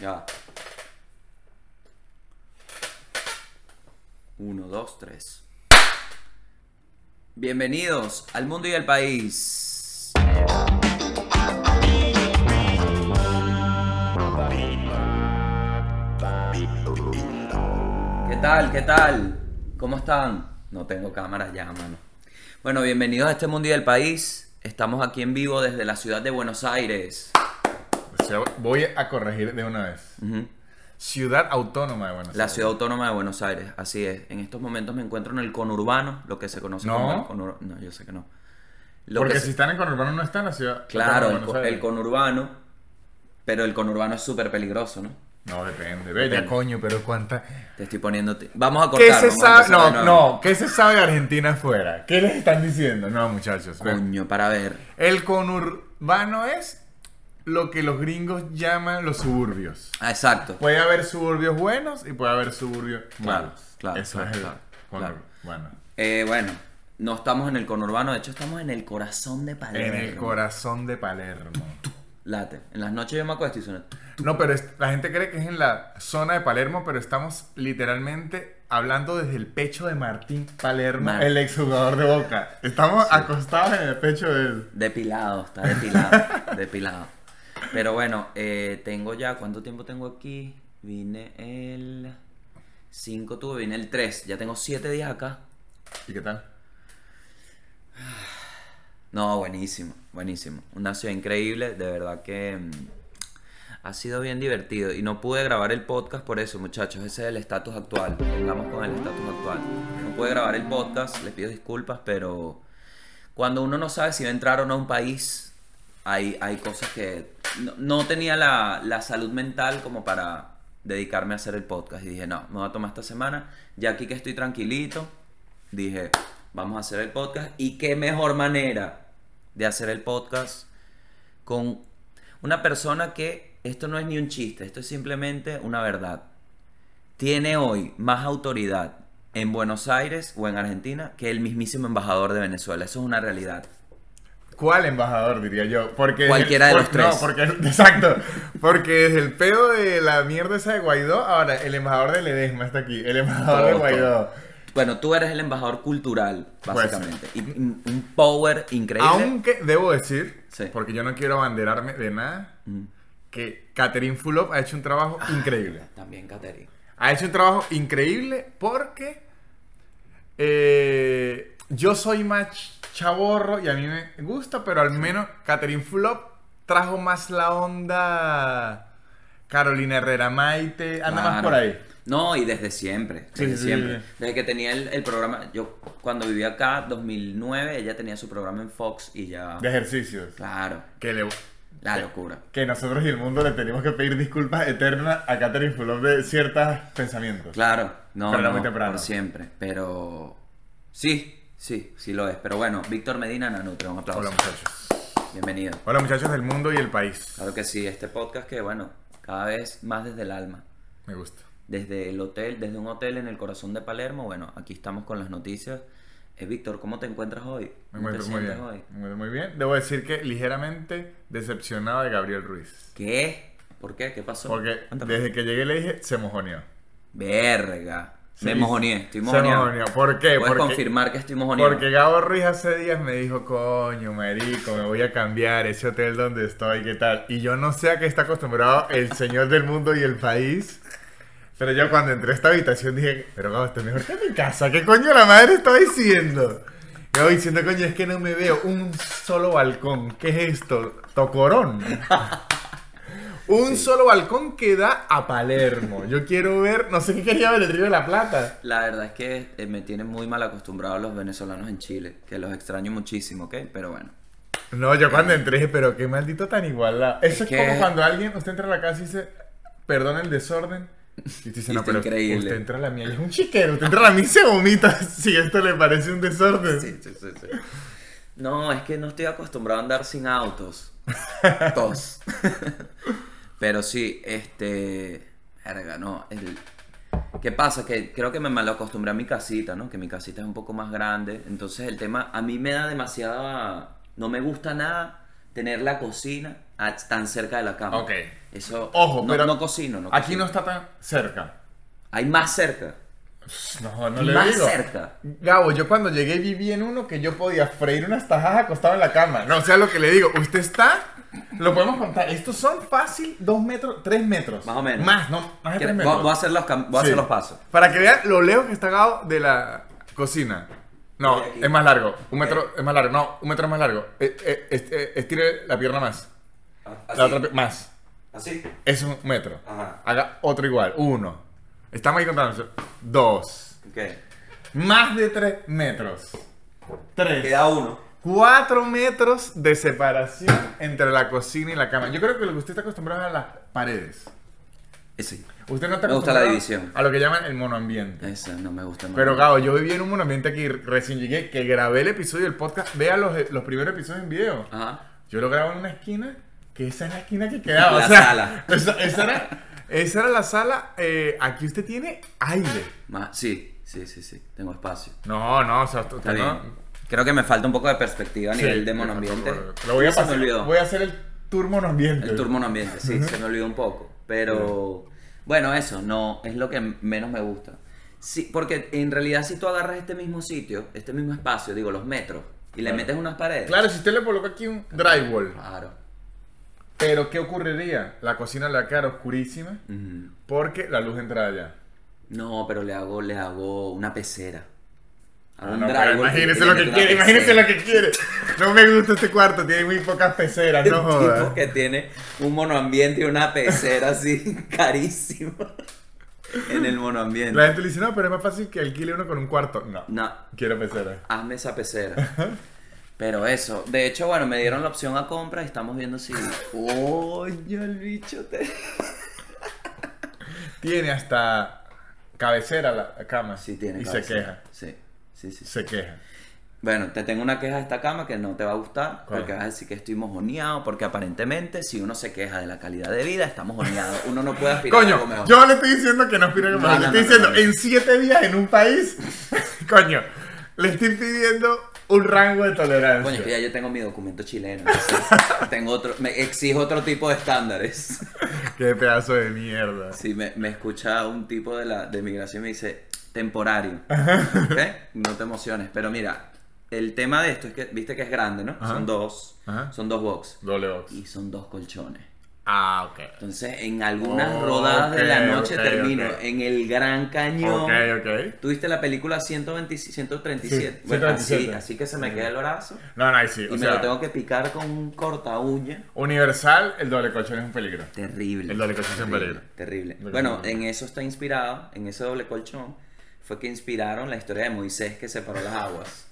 Ya. Uno, dos, tres. Bienvenidos al mundo y al país. ¿Qué tal? ¿Qué tal? ¿Cómo están? No tengo cámara ya, mano. Bueno, bienvenidos a este mundo y al país. Estamos aquí en vivo desde la ciudad de Buenos Aires. Sea, voy a corregir de una vez. Ciudad Autónoma de Buenos La Aires. ciudad autónoma de Buenos Aires, así es. En estos momentos me encuentro en el conurbano, lo que se conoce No. como el conurbano. No, yo sé que no. Lo Porque que si se- están en conurbano no está en la ciudad. Claro, el, co- conurbano, pero el conurbano es súper peligroso, ¿no? No, depende. Bella, coño, pero cuánta... Te estoy poniendo... Vamos a ¿Qué cortar. se vamos a sabe? No, no. ¿Qué se sabe de Argentina afuera? ¿Qué les están diciendo? No, muchachos. ven. Coño, para ver. El conurbano es lo que los gringos llaman los suburbios. Ah, exacto. Puede haber suburbios buenos y puede haber suburbios Claro, malos. claro, Eso claro, es el claro, conurbano. Eh, bueno, no estamos en el conurbano, de hecho estamos en el corazón de En Palermo. el corazón de Palermo. Late. En las noches yo me acuesto y suena... No, pero es- la gente cree que es en la zona de Palermo, pero estamos literalmente hablando desde el pecho de Martín Palermo, Mar- el exjugador de Boca. Estamos acostados en el pecho de él. Depilado, está depilado, depilado. Pero bueno, eh, tengo ya, ¿cuánto tiempo tengo aquí? Vine el 5, tuve, vine el 3, ya tengo 7 días acá. ¿Y qué tal? No, buenísimo, buenísimo. Una ciudad increíble, de verdad que mm, ha sido bien divertido. Y no pude grabar el podcast por eso, muchachos. Ese es el estatus actual. Vengamos con el estatus actual. No pude grabar el podcast, les pido disculpas, pero cuando uno no sabe si va a entrar o no a un país, hay, cosas que no, no tenía la, la salud mental como para dedicarme a hacer el podcast. Y dije, no, me voy a tomar esta semana. Ya aquí que estoy tranquilito, dije, vamos a hacer el podcast. Y qué mejor manera de hacer el podcast con una persona que esto no es ni un chiste, esto es simplemente una verdad. Tiene hoy más autoridad en Buenos Aires o en Argentina que el mismísimo embajador de Venezuela. Eso es una realidad. ¿Cuál embajador, diría yo? Porque Cualquiera de los tres. No, porque, exacto. Porque desde el pedo de la mierda esa de Guaidó, ahora el embajador de Ledesma está aquí. El embajador de Todo, Guaidó. Bueno, tú eres el embajador cultural, Pues, básicamente. Y un power increíble. Aunque debo decir, Sí. porque yo no quiero abanderarme de nada, Mm. que Catherine Fulop ha hecho un trabajo Ah. increíble. También, Kateri. Ha hecho un trabajo increíble porque eh, yo soy más chaborro y a mí me gusta, pero al menos Catherine Fulop trajo más la onda Carolina Herrera Maite, anda más por ahí. No, y desde siempre. Desde sí, siempre. sí. Desde que tenía el, el programa. Yo, cuando vivía acá, 2009, ella tenía su programa en Fox y ya. De ejercicios. Claro, Que, le, la que- locura. que nosotros y el mundo le tenemos que pedir disculpas eternas a Catherine Fulop de ciertos pensamientos. Claro, no, Pero no, muy temprano. por siempre. Pero. Sí, sí, sí lo es. Pero bueno, Víctor Medina Nanutre, un aplauso. Hola muchachos. Bienvenido. Hola muchachos del mundo y el país. Claro que sí, este podcast que, bueno, cada vez más desde el alma. Me gusta. Desde el hotel, desde un hotel en el corazón de Palermo, bueno, aquí estamos con las noticias. Eh, Víctor, ¿cómo te encuentras hoy? Me ¿Cómo te encuentro muy bien. sientes hoy? Me encuentro muy bien. Debo decir que ligeramente decepcionado de Gabriel Ruiz. ¿Qué? ¿Por qué? ¿Qué pasó? Porque Cuéntame. desde que llegué le dije, se mojoneó. Verga. Me Sí, mojoneé, estoy mojoneado. ¿Por qué? Puedes Porque, confirmar que estoy mojoneado. porque Gabo Ruiz hace días me dijo, coño, marico, me voy a cambiar ese hotel donde estoy, ¿qué tal? Y yo no sé a qué está acostumbrado el señor del mundo y el país. Pero yo cuando entré a esta habitación dije, pero Gabo, esto es mejor que mi casa. ¿Qué coño la madre está diciendo? Yo diciendo, coño, es que no me veo un solo balcón. ¿Qué es esto? ¿Tocorón? Un solo balcón que da a Palermo. Yo quiero ver, no sé qué quería ver, el Río de la Plata. La verdad es que eh, me tienen muy mal acostumbrado a los venezolanos en Chile, que los extraño muchísimo, ¿ok? Pero bueno. No, yo cuando entré dije, pero qué maldito tan igualado. Eso es, que- como cuando alguien, usted entra a la casa y dice, perdona el desorden. Y dice, no, pero increíble. usted entra a la mía y es un chiquero. Usted entra a la mía y se vomita si esto le parece un desorden. Sí, sí, sí, sí. No, es que no estoy acostumbrado a andar sin autos. Tos. Pero sí, este. Verga, no. el- ¿Qué pasa? Que creo que me mal acostumbré a mi casita, ¿no? Que mi casita es un poco más grande. Entonces el tema a mí me da demasiada... No me gusta nada tener la cocina a- tan cerca de la cama. Ok. Eso. Ojo, no, pero no cocino, no Aquí cocino. no está tan cerca. Hay más cerca. No, no le más digo. cerca. Gabo, yo cuando llegué viví en uno que yo podía freír unas tajadas acostado en la cama. No, o sea, lo que le digo, usted está, lo podemos contar, estos son fácil dos metros, tres metros. Más o menos. Más, no, más de ¿Quieres- tres metros. voy a hacer los, cam- voy a Sí. hacer los pasos. Para que vean lo lejos que está Gabo de la cocina. No, aquí. es más largo. Un metro es más largo. No, un metro es más largo. Eh, eh, est- eh, estire la pierna más. La otra pi- más. Así. Es un metro. Ajá. Haga otro igual. Uno. Estamos ahí contando. Dos. Ok. Más de tres metros. Tres. Queda uno. Cuatro metros de separación entre la cocina y la cama. Yo creo que lo que usted está acostumbrado es a las paredes. Eh, Sí. Usted no está Me gusta la división. A lo que llaman el monoambiente. Esa no me gusta. Pero Gabo, yo viví en un monoambiente aquí, recién llegué, que grabé el episodio del podcast. Vea los, los primeros episodios en video. Ajá. Yo lo grabo en una esquina, que esa es la esquina que quedaba. La o sea, sala. Esa, esa era, esa era la sala. eh, aquí usted tiene aire. Más, sí, sí, sí, sí. Tengo espacio. No, no, o sea, Está bien. Creo que me falta un poco de perspectiva a Sí, nivel de me monoambiente. Lo voy a Se me pasar. olvidó. Voy a hacer el tour monoambiente. El tour monoambiente, sí, se me olvidó un poco. Pero bueno, eso no es lo que menos me gusta. Sí, porque en realidad si tú agarras este mismo sitio, este mismo espacio, digo los metros, y le metes unas paredes. Claro, si usted le coloca aquí un drywall. Claro. Pero, ¿qué ocurriría? La cocina le va a quedar oscurísima Ujú. porque la luz entra allá. No, pero le hago, le hago una pecera. Ah, no, imagínese lo que quiere, imagínese lo que quiere. No me gusta este cuarto, tiene muy pocas peceras, no El tipo jodas. que tiene un monoambiente y una pecera así carísima en el monoambiente. La gente le dice, no, pero es más fácil que alquile uno con un cuarto. No, No, quiero pecera. hazme esa pecera. Pero eso, de hecho, bueno, me dieron la opción a compra y estamos viendo si. Oye, el bicho te. Tiene hasta cabecera la cama. Sí, tiene Y se queja. Sí, sí, sí. Se queja. Bueno, te tengo una queja de esta cama que no te va a gustar, ¿Cuál? porque vas a decir que estoy mojoneado, porque aparentemente si uno se queja de la calidad de vida, está mojoneado. Uno no puede aspirar a algo Coño, mejor. yo le estoy diciendo que no aspiro a No, no, Le estoy no, diciendo, en siete días en un país, coño, le estoy pidiendo un rango de tolerancia. Coño, que ya yo tengo mi documento chileno. tengo otro, me exijo otro tipo de estándares. Qué pedazo de mierda. Si me, me escucha un tipo de, la, de migración y me dice temporario. ¿Ok? No te emociones. Pero mira, el tema de esto es que, viste que es grande, ¿no? Ajá. Son dos. Ajá. Son dos box. Doble box. Y son dos colchones. Ah, ok. Entonces, en algunas Ok, rodadas de la noche ok, termino ok. en el Gran Cañón. Ok, ok. ¿Tuviste la película 120 137? Sí, bueno, 137. Así, así que se me queda el brazo. No, no, ahí sí. Y O me sea, lo tengo que picar con un corta uña. Universal, el doble colchón es un peligro. Terrible. El doble colchón es un terrible, peligro. Terrible. Doble Bueno, en eso está inspirado, en ese doble colchón, fue que inspiraron la historia de Moisés que separó las aguas.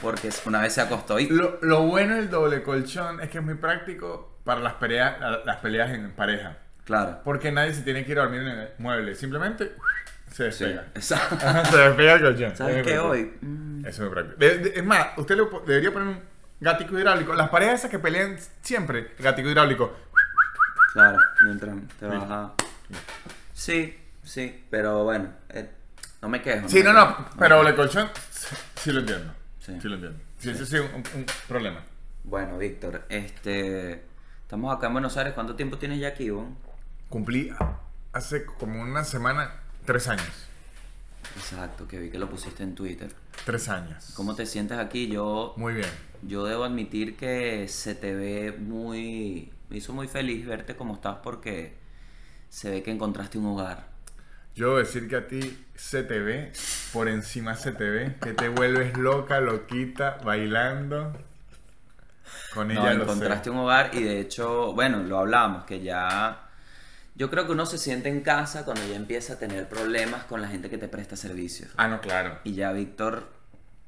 Porque una vez se acostó y... Lo, lo bueno del doble colchón es que es muy práctico para las peleas, las peleas en pareja. Claro. Porque nadie se tiene que ir a dormir en el mueble. Simplemente se Sí, despega. exacto. Ajá, se despega el colchón. ¿Sabes Es qué hoy? Mm, Eso es muy práctico. Es más, usted le debería poner un gatico hidráulico. Las parejas esas que pelean siempre, gatico hidráulico. Claro, mientras te baja... Sí, sí, pero bueno, eh, no me quejo. Sí, no, no, pero doble colchón, sí, sí lo entiendo. Sí. Sí, lo entiendo. Sí, sí, sí, un, un problema. Bueno, Víctor, este... Estamos acá en Buenos Aires. ¿Cuánto tiempo tienes ya aquí, vos? Cumplí hace como una semana, tres años. Exacto, que vi que lo pusiste en Twitter. Tres años. ¿Cómo te sientes aquí? Yo, Muy bien. yo debo admitir que se te ve muy... Me hizo muy feliz verte como estás porque se ve que encontraste un hogar. Yo debo decir que a ti se te ve, por encima se te ve, que te vuelves loca, loquita, bailando. Con No, ella lo encontraste sé. un hogar y de hecho, bueno, lo hablamos, que ya... Yo creo que uno se siente en casa cuando ya empieza a tener problemas con la gente que te presta servicios. Ah, no, claro. Y ya Víctor,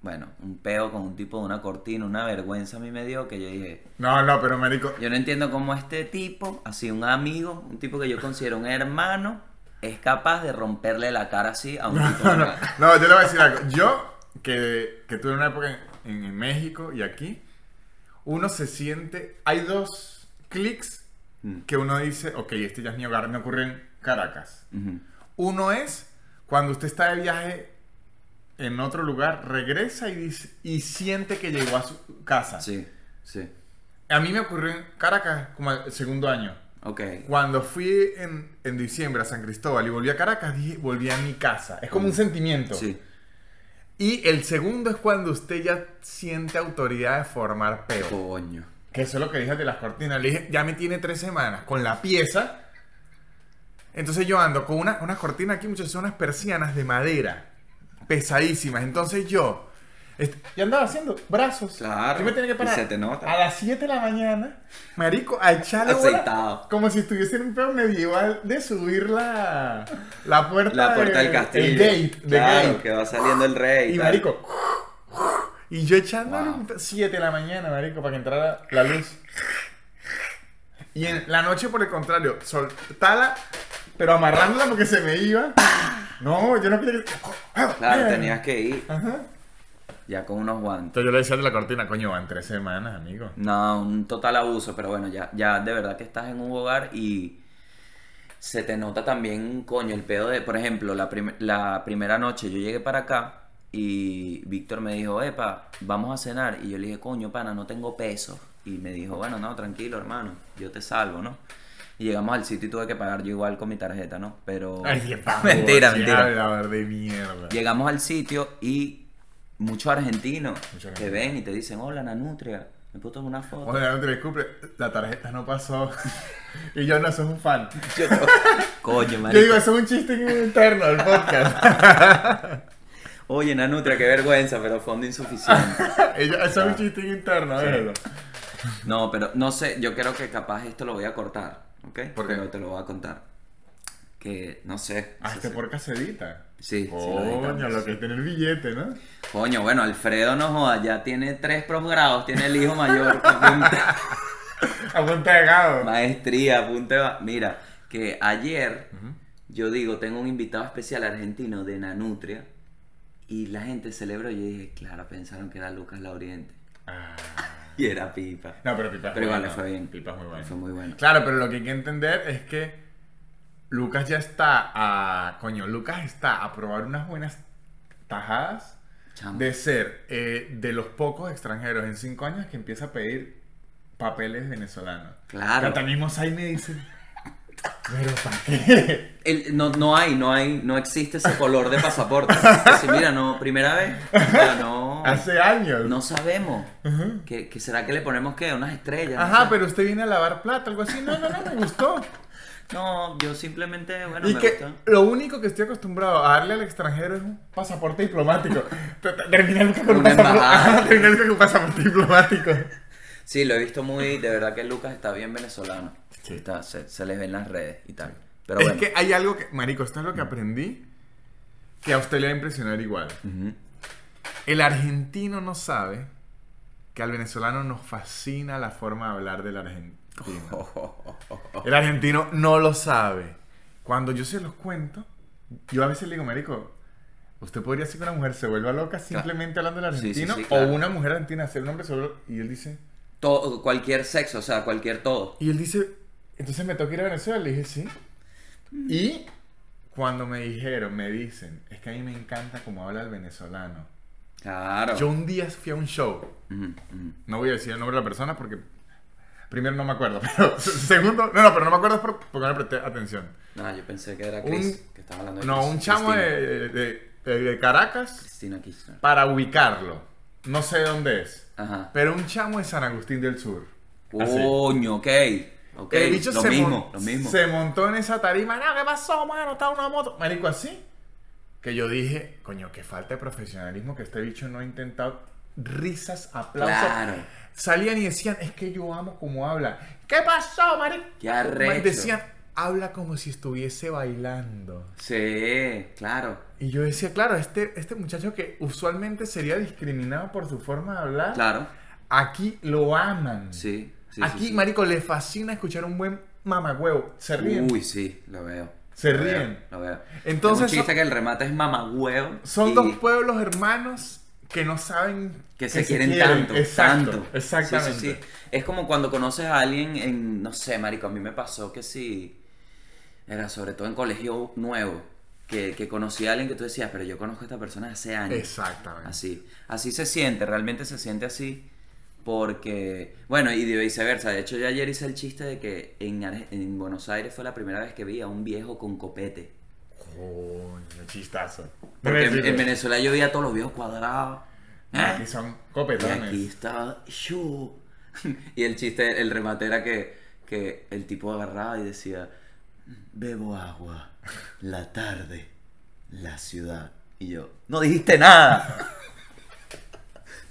bueno, un peo con un tipo de una cortina, una vergüenza a mí me dio que yo dije, No, no, pero marico, yo no entiendo cómo este tipo, así un amigo, un tipo que yo considero un hermano, es capaz de romperle la cara así a un tipo No, no, de... no, yo le voy a decir algo. Yo, que, que tuve una época en, en México y aquí, uno se siente. Hay dos clics Mm. que uno dice, ok, este ya es mi hogar, me ocurre en Caracas. Uno es cuando usted está de viaje en otro lugar, regresa y, dice, y siente que llegó a su casa. Sí, sí. A mí me ocurrió en Caracas como el segundo año. Ok. Cuando fui en, en diciembre a San Cristóbal y volví a Caracas, dije, volví a mi casa. Es como un sentimiento. Sí. Y el segundo es cuando usted ya siente autoridad de formar peo. Coño. Que eso es lo que dije de las cortinas. Le dije, ya me tiene tres semanas con la pieza. Entonces yo ando con una, unas cortinas aquí, muchachos, son unas persianas de madera. Pesadísimas. Entonces yo... est- Ya andaba haciendo brazos. Claro, Yo me tenía que y parar se te nota. a las 7 de la mañana, marico, a echarle bola, Aceitado. como si estuviese en un pedo medieval de subir la, la puerta, La puerta de- del castillo. El gate, claro, gate. que va saliendo el rey. Y tal. marico, y yo echándole Wow. 7 de la mañana, marico, para que entrara la luz. Y en la noche, por el contrario, soltala, pero amarrándola porque se me iba. No, yo no quería que... Claro, tenías que ir Ajá. Ya con unos guantes. Entonces yo le decía de la cortina, coño, van tres semanas, amigo. No, un total abuso, pero bueno, ya, ya de verdad que estás en un hogar y se te nota también, coño, el pedo de, por ejemplo, la, prim- la primera noche yo llegué para acá y Víctor me dijo, epa, vamos a cenar. Y yo le dije, coño, pana, no tengo peso. Y me dijo, bueno, no, tranquilo, hermano, yo te salvo, ¿no? Y llegamos al sitio y tuve que pagar yo igual con mi tarjeta, ¿no? Pero... Ay, qué mentira, mentira. de mierda. Llegamos al sitio y muchos argentinos te argentinos. ven y te dicen, hola, Nanutria, ¿me puedo tomar una foto? No te disculpe, la tarjeta no pasó. y yo no soy un fan. Yo, coño, Yo marico. digo, eso es un chiste interno del podcast. Oye, Nanutria, qué vergüenza, pero fondo insuficiente. Eso es un chiste interno, déjalo. No, pero no sé, yo creo que capaz esto lo voy a cortar, ¿ok? ¿Por qué? Pero te lo voy a contar. Que, no sé. Hazte por caserita. Sí, sí lo Coño, editamos. lo que es tener billete, ¿no? Coño, bueno, Alfredo no joda, ya tiene tres posgrados, tiene el hijo mayor, apunta- A punta de gado. maestría, apunte va- Mira, que ayer yo digo, tengo un invitado especial argentino de Nanutria y la gente celebró y yo dije, claro, pensaron que era Lucas Lauriente. Ah. Y era Pipa. No, pero Pipa es Pero igual bueno. fue bien. Pipa es muy bueno. Fue muy bueno. Claro, pero lo que hay que entender es que Lucas ya está a. Coño, Lucas está a probar unas buenas tajadas Chamo. de ser eh, de los pocos extranjeros en cinco años que empieza a pedir papeles venezolanos. Claro. Hasta mismo me dice. ¿Pero para qué? El- no, no hay, no hay, no existe ese color de pasaporte. Así, mira, no, primera vez. Ya no, Hace años. no sabemos. ¿Qué, qué será que le ponemos qué? Unas estrellas. no Ajá, sé. pero usted viene a lavar plata, algo así. No, no, no, me gustó. No, yo simplemente, bueno, y me que gustó. lo único que estoy acostumbrado a darle al extranjero es un pasaporte diplomático. Te- te- Terminé nunca con un pasaporte. con diplomático. Sí, lo he visto muy, de verdad que Lucas está bien venezolano. Sí. Está, se, se les ve en las redes y tal. Pero es bueno. que hay algo que, marico, esto es lo que aprendí que a usted le va a impresionar igual. El argentino no sabe que al venezolano nos fascina la forma de hablar del argentino. El argentino no lo sabe. Cuando yo se los cuento, yo a veces le digo, marico, usted podría ser que una mujer se vuelva loca simplemente hablando del Sí, sí, argentino sí, claro. o una mujer argentina ser un hombre solo y él dice, Todo, cualquier sexo, o sea, cualquier todo. y él dice, entonces me toca ir a Venezuela, le dije, sí. Y cuando me dijeron, me dicen, es que a mí me encanta cómo habla el venezolano. Claro. Yo un día fui a un show, no voy a decir el nombre de la persona porque primero no me acuerdo, pero segundo, no, no, pero no me acuerdo por- porque no le presté atención. No, yo pensé que era Un- Chris, que estaba hablando de No, Chris- un chamo de, de- de- de Caracas Cristina Kirchner. para ubicarlo. No sé dónde es, Ajá. pero un chamo de San Agustín del Sur. Coño, ok. Ok, el bicho lo se, mismo, mon- lo mismo. se montó en esa tarima. No, ¿qué pasó, mano? Está una moto. Marico, así. Que yo dije, coño, qué falta de profesionalismo que este bicho no ha intentado. Risas, aplausos. Claro. Salían y decían, es que yo amo cómo habla. ¿Qué pasó, marico? Qué arrecho. Decían, habla como si estuviese bailando. Sí, claro. Y yo decía, claro, este, este muchacho que usualmente sería discriminado por su forma de hablar, Claro. aquí lo aman. Sí. Aquí, sí. marico, le fascina escuchar un buen mamagüevo. Se ríen. Uy, sí, lo veo. Se Lo veo, ríen. Lo veo. Entonces, son- que el remate es mamagüeo. Son y dos pueblos hermanos que no saben que se quieren tanto. Exacto, tanto. exactamente. Sí, sí, sí. Es como cuando conoces a alguien en, no sé, marico, a mí me pasó que sí, era sobre todo en colegio nuevo, que, que conocí a alguien que tú decías, pero yo conozco a esta persona hace años. Exactamente. Así, así se siente, realmente se siente así Porque, bueno, y de viceversa. De hecho, yo ayer hice el chiste de que en, en Buenos Aires fue la primera vez que vi a un viejo con copete. Coño, chistazo. Porque en. Venezuela yo vi a todos los viejos cuadrados. Aquí son Y copetones. aquí estaba yo. Y el chiste, el remate era que, que el tipo agarraba y decía, bebo agua, la tarde, la ciudad. Y yo, no dijiste nada.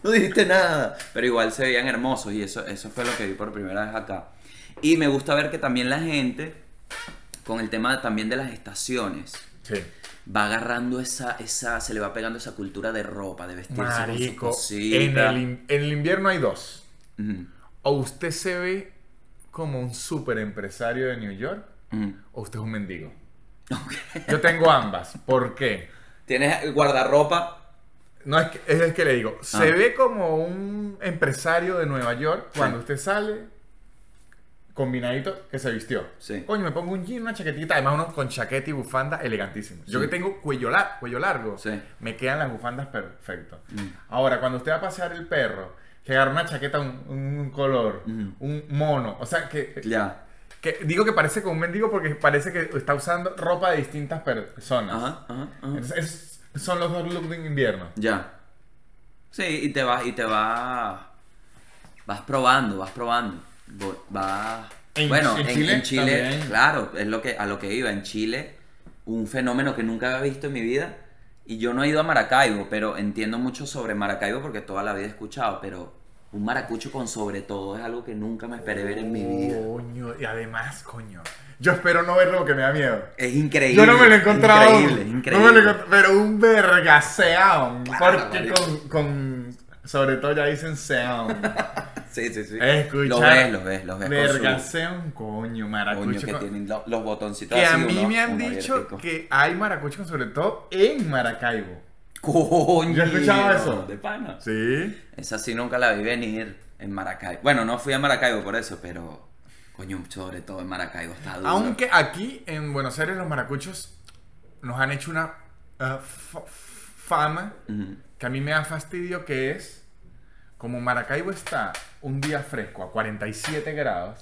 No dijiste nada. Pero igual se veían hermosos y eso, eso fue lo que vi por primera vez acá. Y me gusta ver que también la gente, con el tema también de las estaciones, Sí. va agarrando esa, esa, se le va pegando esa cultura de ropa, de vestirse con Marico, en el, en el invierno hay dos. O usted se ve como un super empresario de New York, o usted es un mendigo. Yo tengo ambas. ¿Por qué? Tienes guardarropa. No es que, es que le digo. Se Ah. ve como un empresario de Nueva York cuando Sí. usted sale combinadito que se vistió. Sí. Coño, me pongo un jean, una chaquetita, además uno con chaqueta y bufanda elegantísimo. Yo Sí. que tengo cuello, la- cuello largo, Sí. me quedan las bufandas perfecto. Mm. Ahora, cuando usted va a pasear el perro, que agarra una chaqueta, un, un color, un mono, o sea, que, Ya. que digo que parece como un mendigo porque parece que está usando ropa de distintas personas. Ajá, ajá, ajá. Entonces, es- son los dos looks de invierno. Ya. Sí, y te vas, y te vas. Vas probando, vas probando. Vas. En- bueno, en en, Chile en Chile, claro, es lo que, a lo que iba. En Chile, un fenómeno que nunca había visto en mi vida. Y yo no he ido a Maracaibo, pero entiendo mucho sobre Maracaibo porque toda la vida he escuchado. Pero un maracucho con sobre todo es algo que nunca me esperé ver en mi vida. Coño, y además, coño. Yo espero no verlo porque me da miedo. Es increíble. Yo no me lo he encontrado. Increíble, increíble. No me lo he pero un vergaseón. Claro, porque con, con. Sobre todo ya dicen seón. Sí, sí, sí. Escuchar. Lo ves, lo ves, lo ves. con su- coño, Coño, maracucho. que con- tienen lo- los botoncitos Que a mí uno- me han dicho abiertico. que hay maracuchos, con sobre todo en Maracaibo. Coño. ¿Ya has escuchado eso? De pana. Sí. Esa sí nunca la vi venir en Maracaibo. Bueno, no fui a Maracaibo por eso, pero. Coño, sobre todo en Maracaibo está duro. Aunque aquí en Buenos Aires los maracuchos nos han hecho una uh, fa- fama que a mí me da fastidio que es como Maracaibo está un día fresco a 47 grados.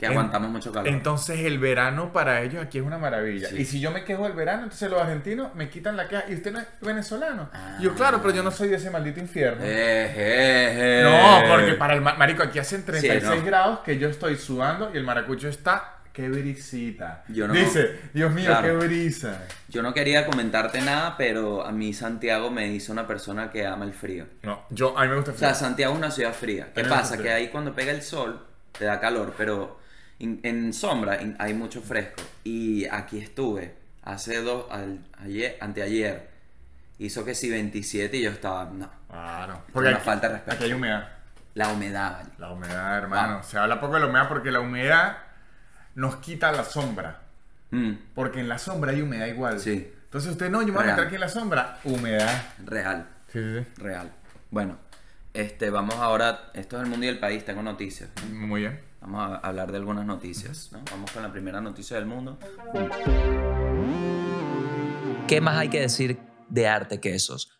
Que En- aguantamos mucho calor. Entonces el verano para ellos aquí es una maravilla. Sí. Y si yo me quejo del verano, entonces los argentinos me quitan la queja. ¿Y usted no es venezolano? Ah. Yo, claro, pero yo no soy de ese maldito infierno. Eh, eh, eh. No, porque para el ma- marico aquí hacen 36 Sí, no. grados que yo estoy sudando y el maracucho está qué brisita. Yo no- Dice, Dios mío, Claro. qué brisa. Yo no quería comentarte nada, pero a mí Santiago me hizo una persona que ama el frío. No, yo a mí me gusta el O sea, frío. Santiago es una ciudad fría. ¿Qué pasa? Que frío. ahí cuando pega el sol te da calor, pero en, en sombra hay mucho fresco. Y aquí estuve hace dos, al- ayer, anteayer. Hizo que si 27 y yo estaba, no. Claro. Una aquí, falta de respeto. Aquí hay humedad. La humedad, vale. La humedad, hermano. Ah. Se habla poco de la humedad porque la humedad nos quita la sombra. Mm, Porque en la sombra hay humedad igual. Sí. Entonces usted no, yo me voy a meter aquí en la sombra. Humedad. real, Sí, sí, real. Bueno, este, vamos ahora. Esto es el mundo y el país, tengo noticias. Muy bien. Vamos a hablar de algunas noticias. ¿no? Vamos con la primera noticia del mundo. ¿Qué más hay que decir de Arte Quesos?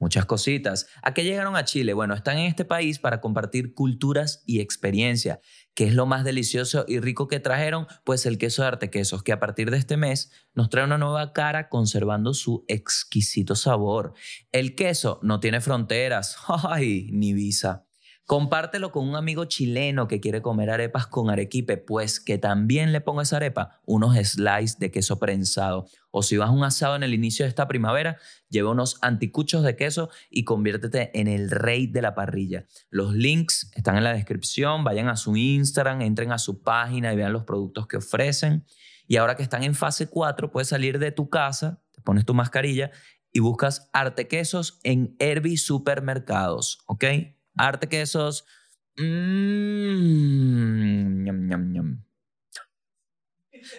Muchas cositas. ¿A qué llegaron a Chile? Bueno, están en este país para compartir culturas y experiencia. ¿Qué es lo más delicioso y rico que trajeron? Pues el queso de Arte Quesos, que a partir de este mes nos trae una nueva cara conservando su exquisito sabor. El queso no tiene fronteras, ¡ay! ni visa. Compártelo con un amigo chileno que quiere comer arepas con arequipe, pues que también le ponga esa arepa unos slices de queso prensado. O si vas a un asado en el inicio de esta primavera, lleva unos anticuchos de queso y conviértete en el rey de la parrilla. Los links están en la descripción, vayan a su Instagram, entren a su página y vean los productos que ofrecen. Y ahora que están en fase 4, puedes salir de tu casa, te pones tu mascarilla y buscas Arte Quesos en Herbie Supermercados, ¿ok? Arte Quesos. Ñam.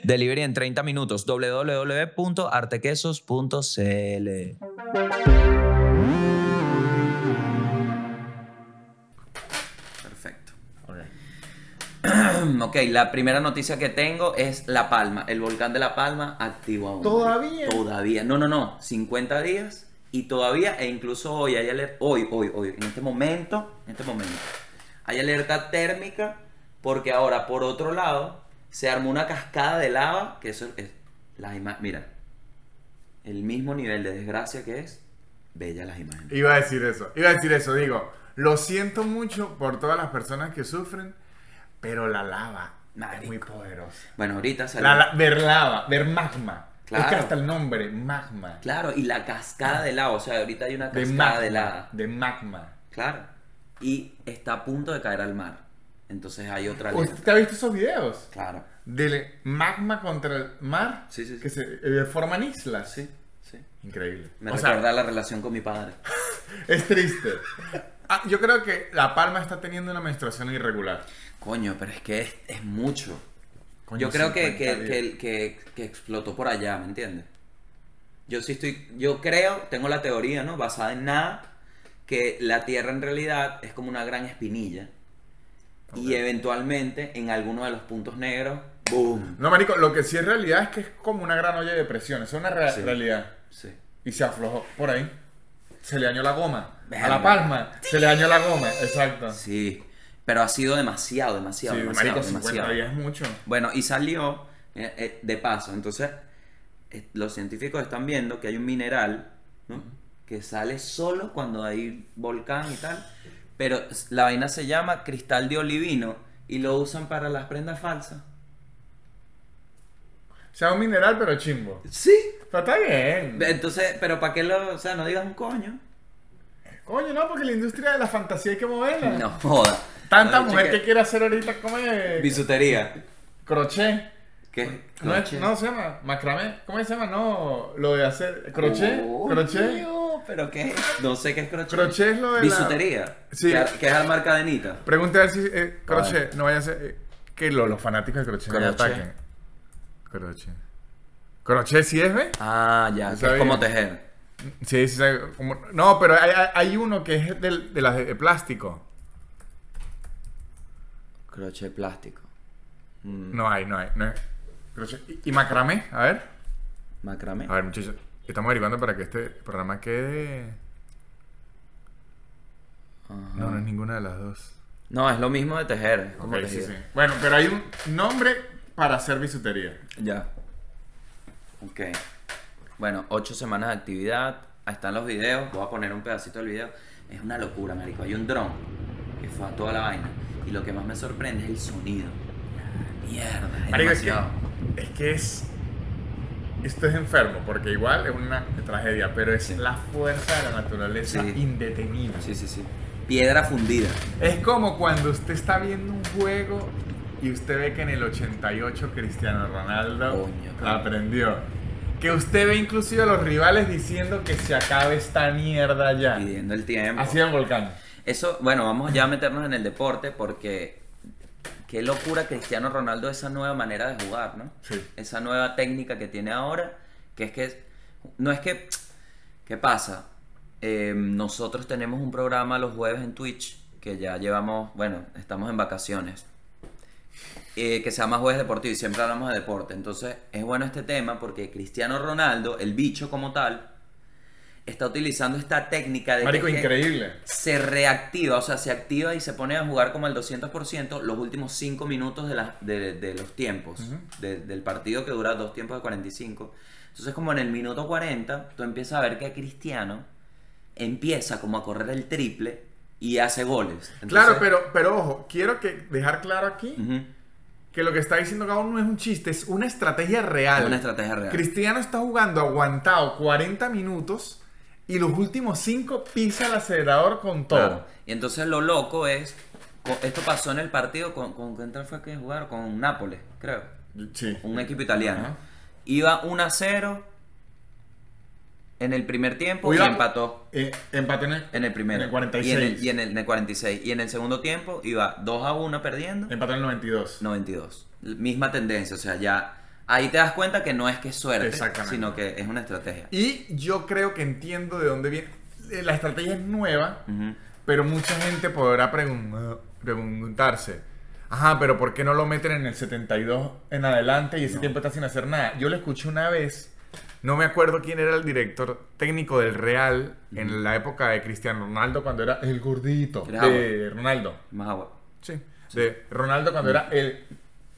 Delivery en 30 minutos. www.artequesos.cl. Perfecto. Ok. ok, la primera noticia que tengo es La Palma. El volcán de La Palma activo aún. ¿Todavía? Todavía. No, no, no. 50 días Y todavía, e incluso hoy hay alerta, hoy, hoy, hoy, en este momento, en este momento, hay alerta térmica porque ahora, por otro lado, se armó una cascada de lava, que eso es, las ima- mira, el mismo nivel de desgracia que es, bella las imágenes. Iba a decir eso, iba a decir eso, digo, lo siento mucho por todas las personas que sufren, pero la lava Marico. es muy poderosa. Bueno, ahorita salió... La, la- ver lava, ver magma. Es que hasta el nombre, magma. Claro, y la cascada de lava, o sea, ahorita hay una De cascada magma. de lava. De magma. Claro. Y está a punto de caer al mar. Entonces hay otra ¿Usted alerta. ha visto esos videos? Claro. Del magma contra el mar Sí, sí, sí. que se eh, forman islas. Sí, sí. Increíble. Me o sea, recuerda la relación con mi padre. es triste. Ah, yo creo que La Palma está teniendo una menstruación irregular. Coño, pero es que es, es mucho. Coño, yo creo que, 50 que, que, que- explotó por allá, ¿me entiendes? Yo sí estoy, yo creo, tengo la teoría, ¿no? Basada en nada, que la Tierra en realidad es como una gran espinilla. Y eventualmente, en alguno de los puntos negros, ¡boom! No, marico, lo que sí es realidad es que es como una gran olla de presión. Es una Sí. realidad. Sí. Y se aflojó por ahí. Se le dañó la goma. A la palma. Se le dañó la goma. Exacto. Sí. Pero ha sido demasiado, demasiado, Sí, demasiado, marico, 50 demasiado. días es mucho. Bueno, y salió eh, eh, de paso. Entonces, eh, los científicos están viendo que hay un mineral, ¿no? Que sale solo cuando hay volcán y tal. Pero la vaina se llama cristal de olivino y lo usan para las prendas falsas. O sea, un mineral, pero chimbo. Sí. Pero está bien. Entonces, pero ¿para qué lo.? O sea, no digas un coño. Coño, no, porque la industria de la fantasía hay que moverla. No joda. Tanta No, mujer que quiere hacer ahorita como es Bisutería. crochet. ¿Qué? No, es- Crochet. no se llama macramé. ¿Cómo se llama? No, lo de hacer crochet. Oh, crochet. tío, ¿Pero qué? No sé qué es crochet. Crochet es lo de la- Bisutería. Sí. Que, que es armar cadenita. Pregunta a ver si eh, crochet no vaya a ser eh, que lo- los fanáticos de crochet me Crochet. ataquen. Crochet. Crochet sí es, ¿ve? Ah, ya. que es como tejer. Sí, sí, como- no, pero hay, uno que es del- de, las de, de plástico. Crochet plástico. Mm, No hay, no hay. No hay. Crochet. ¿Y, y macramé? A ver. Macramé. A ver, muchachos. Estamos averiguando para que este programa quede. Ajá. No, no es ninguna de las dos. No, es lo mismo de tejer. como sí, sí. Bueno, pero hay un nombre para hacer bisutería. Ya. Ok. Bueno, ocho semanas de actividad. Ahí están los videos. Voy a poner un pedacito del video. Es una locura, marico. Hay un dron que fue a toda la vaina. Y lo que más me sorprende es el sonido. Mierda, es Marico, es que, demasiado. es que es. Esto es enfermo, porque igual es una tragedia, pero es Sí. la fuerza de la naturaleza Sí. indetenible. Sí, sí, sí. Piedra fundida. Es como cuando usted está viendo un juego y usted ve que en el 88 Cristiano Ronaldo Coño, la aprendió. Que usted ve inclusive a los rivales diciendo que se acabe esta mierda ya. Pidiendo el tiempo. Así en Volcán. Eso, bueno, vamos ya a meternos en el deporte porque qué locura Cristiano Ronaldo esa nueva manera de jugar, ¿no? Sí. Esa nueva técnica que tiene ahora, que es que no es que ¿qué pasa? Eh, nosotros tenemos un programa los jueves en Twitch que ya llevamos, bueno, estamos en vacaciones. eh, que se llama Jueves Deportivo y siempre hablamos de deporte. Entonces es bueno este tema porque Cristiano Ronaldo, el bicho como tal, está utilizando esta técnica de Marico, que- increíble. se reactiva, o sea, se activa y se pone a jugar como al 200% los últimos 5 minutos de, la- de, de los tiempos de- del partido que dura dos tiempos de 45. Entonces, como en el minuto 40, tú empiezas a ver que Cristiano empieza como a correr el triple y hace goles. Entonces- Claro, pero, pero ojo, quiero que dejar claro aquí que lo que está diciendo Gabo no es un chiste, es una estrategia real. Es una estrategia real. Cristiano está jugando aguantado 40 minutos y los últimos 5 pisa el acelerador con todo. Claro. Y entonces lo loco es, esto pasó en el partido con, con ¿quién fue que jugaron? Con Nápoles, creo. Sí. un equipo italiano. Ajá. Iba 1 a 0 en el primer tiempo y empató Eh, empate en el, en el primero. En el 46. Y en el, y en el- en el 46. Y en el segundo tiempo iba 2 a 1 perdiendo, Empate en el 92. 92. Misma tendencia, o sea, ya ahí te das cuenta que no es que es suerte, sino que es una estrategia. Y yo creo que entiendo de dónde viene. Eh, La estrategia es nueva, pero mucha gente podrá pregun- preguntarse. Ajá, pero ¿por qué no lo meten en el 72 en adelante y ese No. tiempo está sin hacer nada? Yo lo escuché una vez No me acuerdo quién era el director técnico del Real en la época de Cristiano Ronaldo cuando era el gordito. De Ronaldo. Más agua. Sí. De Ronaldo cuando era el,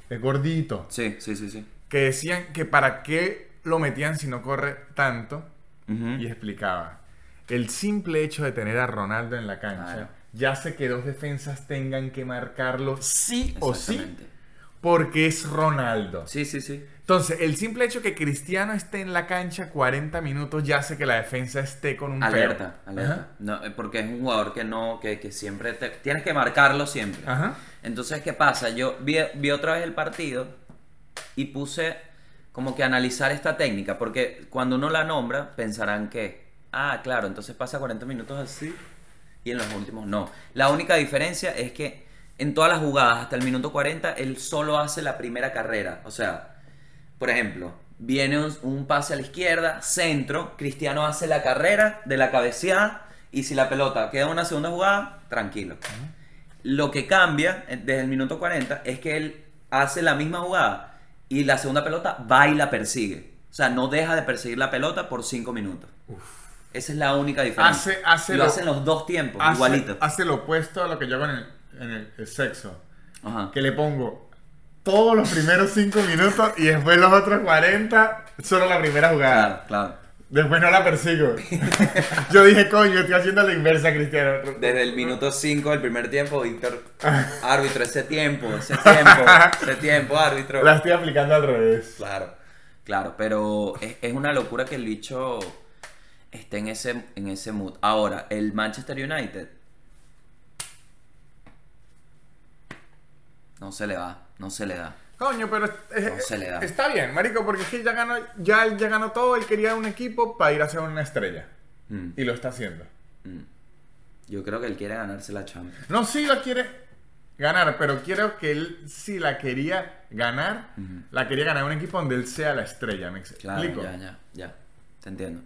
el gordito. Sí, sí, sí, sí. Que decían que para qué lo metían si no corre tanto. Y explicaba. El simple hecho de tener a Ronaldo en la cancha Claro. ya hace que dos defensas tengan que marcarlo sí o sí porque es Ronaldo. Sí, sí, sí. Entonces, el simple hecho que Cristiano esté en la cancha 40 minutos ya hace que la defensa esté con un Alerta, peo. alerta. No, eh, porque es un jugador que no, que, que siempre te- tienes que marcarlo siempre. Ajá. Entonces, ¿qué pasa? Yo vi, vi otra vez el partido y puse como que analizar esta técnica, porque cuando uno la nombra, pensarán que, ah, claro, entonces pasa 40 minutos así y en los últimos no. La única diferencia es que en todas las jugadas, hasta el minuto 40, él solo hace la primera carrera. O sea, por ejemplo, viene un, un pase a la izquierda, centro, Cristiano hace la carrera de la cabeceada y si la pelota queda en una segunda jugada, tranquilo. Lo que cambia eh, desde el minuto 40 es que él hace la misma jugada y la segunda pelota va y la persigue. O sea, no deja de perseguir la pelota por 5 minutos. Esa es la única diferencia. Hace- hace lo lo- hacen los dos tiempos, Hace, igualito. hace lo opuesto a lo que yo hago en el, en el- el sexo. Ajá. Que le pongo todos los primeros 5 minutos y después los otros 40 solo la primera jugada. Claro, claro. Después no la persigo. yo dije, coño, estoy haciendo la inversa, Cristiano. Desde el minuto 5 del primer tiempo, Víctor, árbitro, ese tiempo, ese tiempo, ese tiempo, árbitro. La estoy aplicando al revés. Claro, claro, pero es, es una locura que el bicho esté en ese, en ese mood. Ahora, el Manchester United no se le va, no se le da. Coño, pero es- es- No se le da. está bien, marico, porque es que ya ganó, ya, él ya ganó todo, él quería un equipo para ir a ser una estrella. Mm, Y lo está haciendo. mm. Yo creo que él quiere ganarse la Champions. No, sí la quiere ganar, pero quiero que él, si la quería ganar, la quería ganar en un equipo donde él sea la estrella, ¿me Claro, explico? ya, ya, ya. Te entiendo.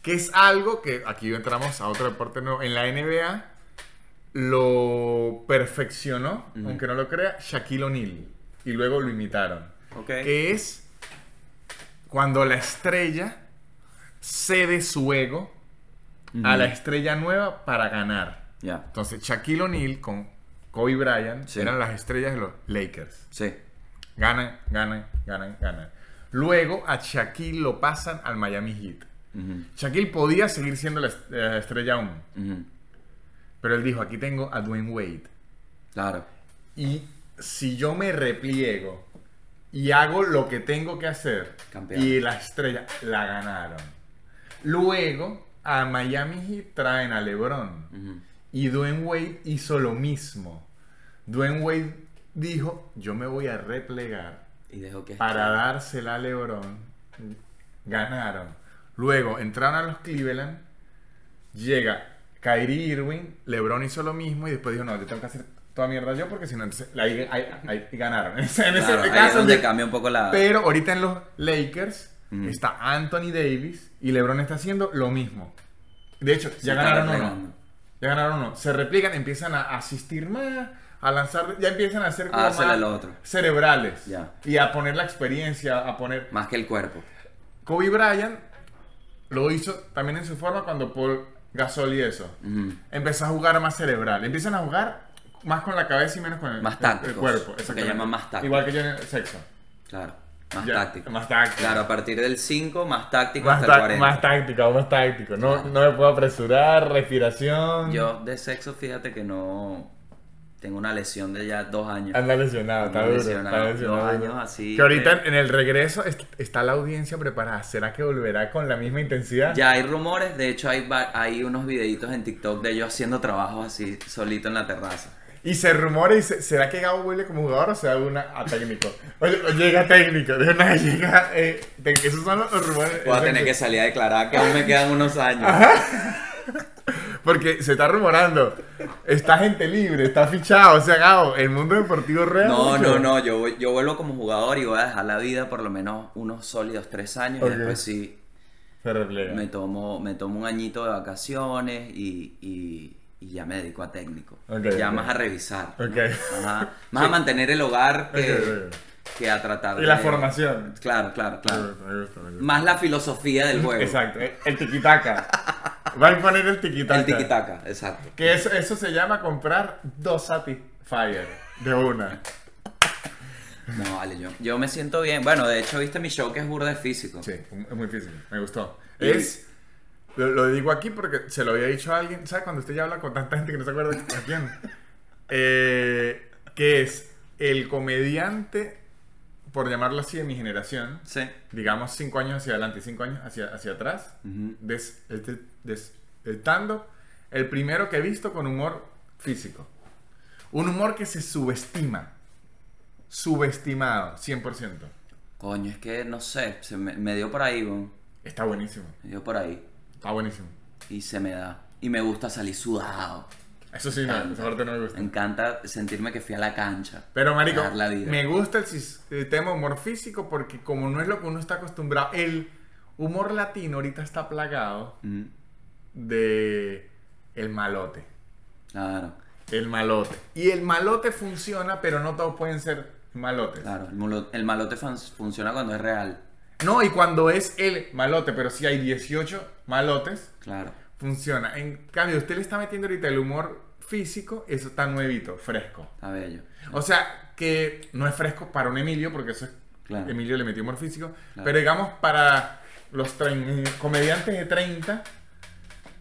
Que es algo que, aquí entramos a otro deporte nuevo, en la NBA lo perfeccionó, aunque no lo crea, Shaquille O'Neal. Y luego lo imitaron. Que es cuando la estrella cede su ego a la estrella nueva para ganar. Ya, Entonces, Shaquille O'Neal con Kobe Bryant Sí. eran las estrellas de los Lakers. sí. Ganan, ganan, ganan, ganan. Luego a Shaquille lo pasan al Miami Heat. Shaquille podía seguir siendo la la estrella aún, pero él dijo, aquí tengo a Dwayne Wade. Claro. Y si yo me repliego y hago lo que tengo que hacer, Campeón. y la estrella la ganaron. Luego a Miami Heat traen a LeBron. Y Dwayne Wade hizo lo mismo. Dwayne Wade dijo, yo me voy a replegar Y dejó que... para dársela a LeBron. Ganaron. Luego entraron a los Cleveland. Llega Kyrie Irving. LeBron hizo lo mismo y después dijo, no, yo tengo que hacer toda mierda yo porque si no, entonces ahí, ahí- ahí ganaron. En ese, ahí es caso, donde de- cambia un poco la... pero ahorita en los Lakers está Anthony Davis y LeBron está haciendo lo mismo. De hecho, ya ganaron uno. Ya ganaron uno. Se replican, empiezan a asistir más, a lanzar, ya empiezan a hacer hacerle más otro. cerebrales. Ya. Y a poner la experiencia, a poner... Más que el cuerpo. Kobe Bryant lo hizo también en su forma cuando Paul Gasol y eso. Empezó a jugar más cerebral. Empiezan a jugar más con la cabeza y menos con el, Más tácticos, el cuerpo. lo que llaman más tácticos. Igual que yo en el sexo. Claro. Más Ya, táctico. Más táctico. Claro, a partir del 5, más táctico Más, hasta el 40. más táctico, más táctico. No, Claro. no me puedo apresurar, respiración. Yo de sexo, fíjate que no... Tengo una lesión de ya dos años. Anda lesionado, está duro. lesionado, está lesionado. dos años así, Que ahorita pero- en el regreso est- está la audiencia preparada. ¿Será que volverá con la misma intensidad? Ya hay rumores, de hecho hay, hay unos videitos en TikTok de ellos haciendo trabajos así, solito en la terraza. Y se rumora y se- ¿será que Gabo vuelve como jugador o será una a técnico? Oye, o llega técnico, de una vez llega. eh, esos son los, los rumores. Voy a tener que salir a declarar que aún me quedan unos años. Porque se está rumorando. Está gente libre, está fichado. O sea, Gabo, el mundo deportivo real. No, mucho. no, no, yo, yo vuelvo como jugador y voy a dejar la vida por lo menos unos sólidos tres años y después sí me tomo, me tomo un añito de vacaciones y, y- y ya me dedico a técnico. Ok, ya más a revisar. Más a mantener el hogar que, que a tratar Y la formación. Claro, claro, Me claro. gusta, me gusta, me gusta. Más la filosofía del juego. Exacto, el, tiquitaca. Va a imponer el tiquitaca. El tiki-taka, exacto. Que eso, eso se llama comprar dos Satisfyer de una. No, vale, yo, yo me siento bien. Bueno, de hecho, viste mi show que es burda de físico. Sí, es muy físico, me gustó. Es, lo, lo digo aquí porque se lo había dicho a alguien, ¿sabes? Cuando usted ya habla con tanta gente que no se acuerda a quién. Eh, que es el comediante, por llamarlo así, de mi generación, Sí. digamos cinco años hacia adelante y cinco años hacia, hacia atrás, Ujú. des, des- des- del stand-up, el primero que he visto con humor físico. Un humor que se subestima. Subestimado, 100%. Coño, es que no sé, se me, me dio por ahí, weón. Está buenísimo. Me dio por ahí. Está buenísimo. Y se me da. Y me gusta salir sudado. Eso sí, no, esa parte no me gusta. Me encanta sentirme que fui a la cancha. Pero, marico, Dar la vida. me gusta el sistema humor físico porque como no es lo que uno está acostumbrado, el humor latino ahorita está plagado Ujú. de el malote. Claro, El malote. Y el malote funciona, pero no todos pueden ser malotes. claro. El, malote funciona cuando es real. No, y cuando es el malote, pero si hay 18 malotes, Claro. funciona. En cambio, usted le está metiendo ahorita el humor físico, eso está nuevito, fresco. Está bello. O sea, que no es fresco para un Emilio, porque eso es. Claro. Emilio le metió humor físico. Claro. Pero digamos, para los trein- comediantes de 30,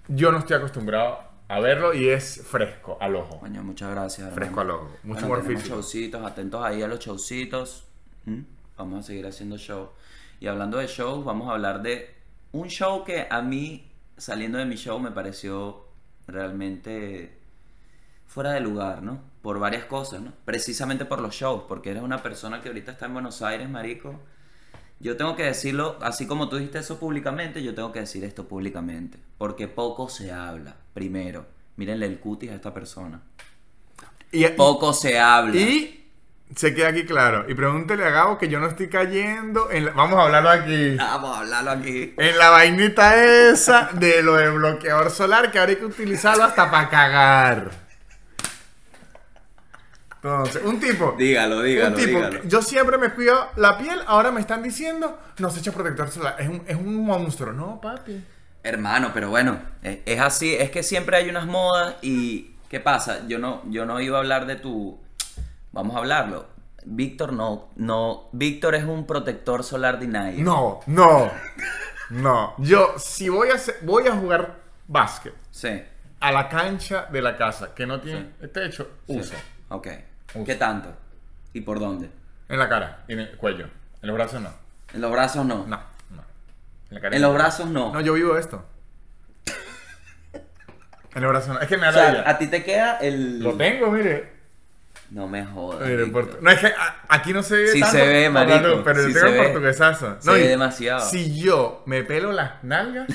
yo no estoy acostumbrado a verlo y es fresco al ojo. Coño, muchas gracias. Fresco al ojo. Mucho Bueno, humor físico. showcitos, atentos ahí a los showcitos. ¿Mm? Vamos a seguir haciendo show. Y hablando de shows, vamos a hablar de un show que a mí, saliendo de mi show, me pareció realmente fuera de lugar, ¿no? Por varias cosas, ¿no? Precisamente por los shows, porque eres una persona que ahorita está en Buenos Aires, marico. Yo tengo que decirlo, así como tú dijiste eso públicamente, yo tengo que decir esto públicamente. Porque poco se habla, primero. Mírenle el cutis a esta persona. Y, Poco se habla. y se queda aquí claro. Y pregúntele a Gabo que yo no estoy cayendo en la- Vamos a hablarlo aquí. Vamos a hablarlo aquí. En la vainita esa de lo de bloqueador solar que ahora hay que utilizarlo hasta para cagar. Entonces, un tipo. Dígalo, dígalo, un tipo. dígalo. Yo siempre me cuido la piel, ahora me están diciendo, no se echa protector solar. Es un, es un monstruo. No, papi. Hermano, pero bueno, es, es así, es que siempre hay unas modas y ¿qué pasa? Yo no, yo no iba a hablar de tu, vamos a hablarlo. Víctor no, no, Víctor es un protector solar denied. No, no. No. Yo, si voy a, hacer- voy a jugar básquet Sí, a la cancha de la casa que no tiene techo, sí. uso. Ok. ¿Qué tanto? ¿Y por dónde? En la cara, en el cuello. En los brazos no. En los brazos no. No, no. En, la cara En los brazos no. No, yo vivo esto. En los brazos no. Es que me da o sea, la vida. a ti te queda el... Lo tengo, mire. No me jodas. Víctor. portu- No, es que a- aquí no se ve Sí tanto se ve, marico, luz, pero sí yo tengo se el ve. portuguesazo. Se No, ve demasiado. Si yo me pelo las nalgas...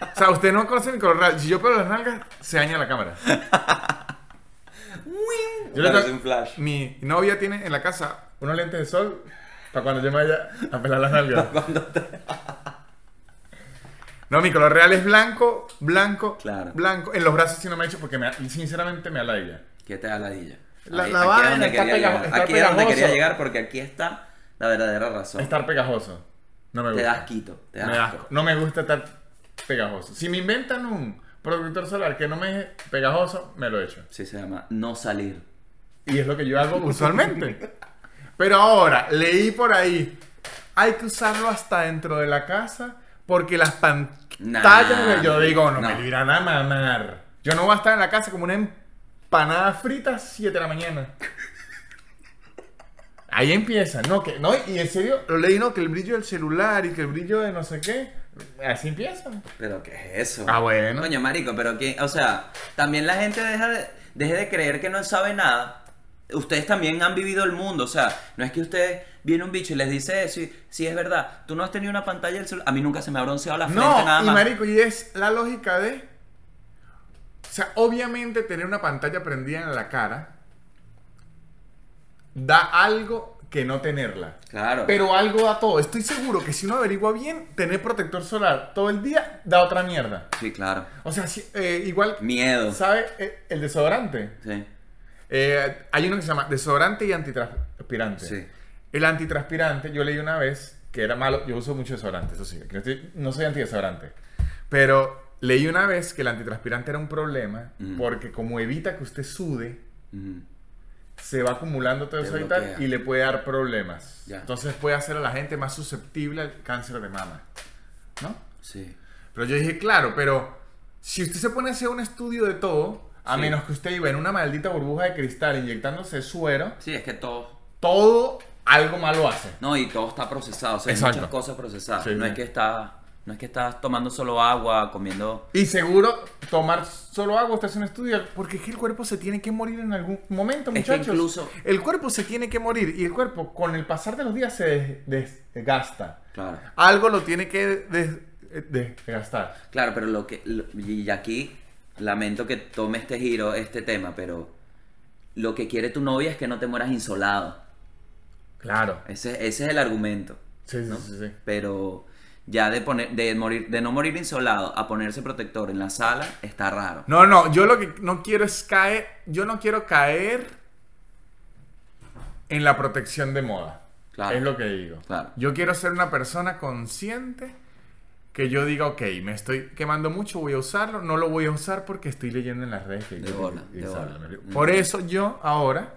o sea, usted no conoce mi color real. Si yo pelo las nalgas, se daña la cámara. Yo le tengo- un flash. Mi novia tiene en la casa unos lentes de sol para cuando yo me vaya a pelar las nalgas. No, mi color real es blanco, blanco, Claro. blanco. En los brazos sí no me he hecho porque me, sinceramente me da la idea. ¿Qué te da ladilla? La- Ahí- la aquí vaina es donde está quería pegajo- llegar. Aquí es donde quería llegar porque aquí está la verdadera razón. Estar pegajoso. No me Te gusta. das quito, te Me das da asco. asco. No me gusta estar pegajoso. Si me inventan un protector solar que no me es pegajoso, me lo echo. Sí, se llama no salir. Y es lo que yo hago usualmente. Pero ahora, leí por ahí, hay que usarlo hasta dentro de la casa porque las pantallas, Nah, yo digo, no, no. me lo irán a mamar. Yo no voy a estar en la casa como una empanada frita a 7 de la mañana. Ahí empieza, no, que, no, y en serio, lo leí, no, que el brillo del celular y que el brillo de no sé qué, así empieza. ¿Pero qué es eso? Ah, bueno. Coño, marico, pero que, o sea, también la gente deja de, deje de creer que no sabe nada. Ustedes también han vivido el mundo, o sea, no es que ustedes viene un bicho y les dice eso, y- sí es verdad, tú no has tenido una pantalla del celular, a mí nunca se me ha bronceado la frente No, nada y más. marico, y es la lógica de... O sea, obviamente tener una pantalla prendida en la cara da algo que no tenerla. Claro. Pero algo da todo. Estoy seguro que si uno averigua bien, tener protector solar todo el día da otra mierda. Sí, claro. O sea, si- eh, igual, Miedo. ¿sabe eh, el desodorante? Sí. Eh, hay uno que se llama desodorante y antitranspirante. Sí. El antitranspirante, yo leí una vez que era malo. Yo uso mucho desodorante, eso sí. No, estoy- no soy antidesodorante. Pero leí una vez que el antitranspirante era un problema Mm. porque como evita que usted sude, se va acumulando todo eso y tal y le puede dar problemas. Ya. Entonces puede hacer a la gente más susceptible al cáncer de mama. ¿No? Sí. Pero yo dije, claro, pero si usted se pone a hacer un estudio de todo, a Sí. menos que usted viva en una maldita burbuja de cristal inyectándose suero, Sí, es que todo. todo algo malo hace. No, y todo está procesado. O sea, hay muchas cosas procesadas. Sí, no es que estás. No es que estás tomando solo agua, comiendo. Y seguro tomar solo agua, usted hace un estudio, porque es que el cuerpo se tiene que morir en algún momento, Es que muchachos. incluso- El cuerpo se tiene que morir y el cuerpo con el pasar de los días se des- desgasta. Claro. Algo lo tiene que des- desgastar. Claro, pero lo que. lo- y aquí lamento que tome este giro, este tema, pero. Lo que quiere tu novia es que no te mueras insolado. Claro. Ese, ese es el argumento. Sí, sí, ¿no? sí, sí. Pero ya de poner, de morir, de no morir insolado a ponerse protector en la sala está raro. No, no, yo lo que no quiero es caer, yo no quiero caer en la protección de moda. Claro. Es lo que digo. Claro. Yo quiero ser una persona consciente que yo diga, ok, me estoy quemando mucho, voy a usarlo, no lo voy a usar porque estoy leyendo en las redes que De bola, de bola. Por eso yo ahora,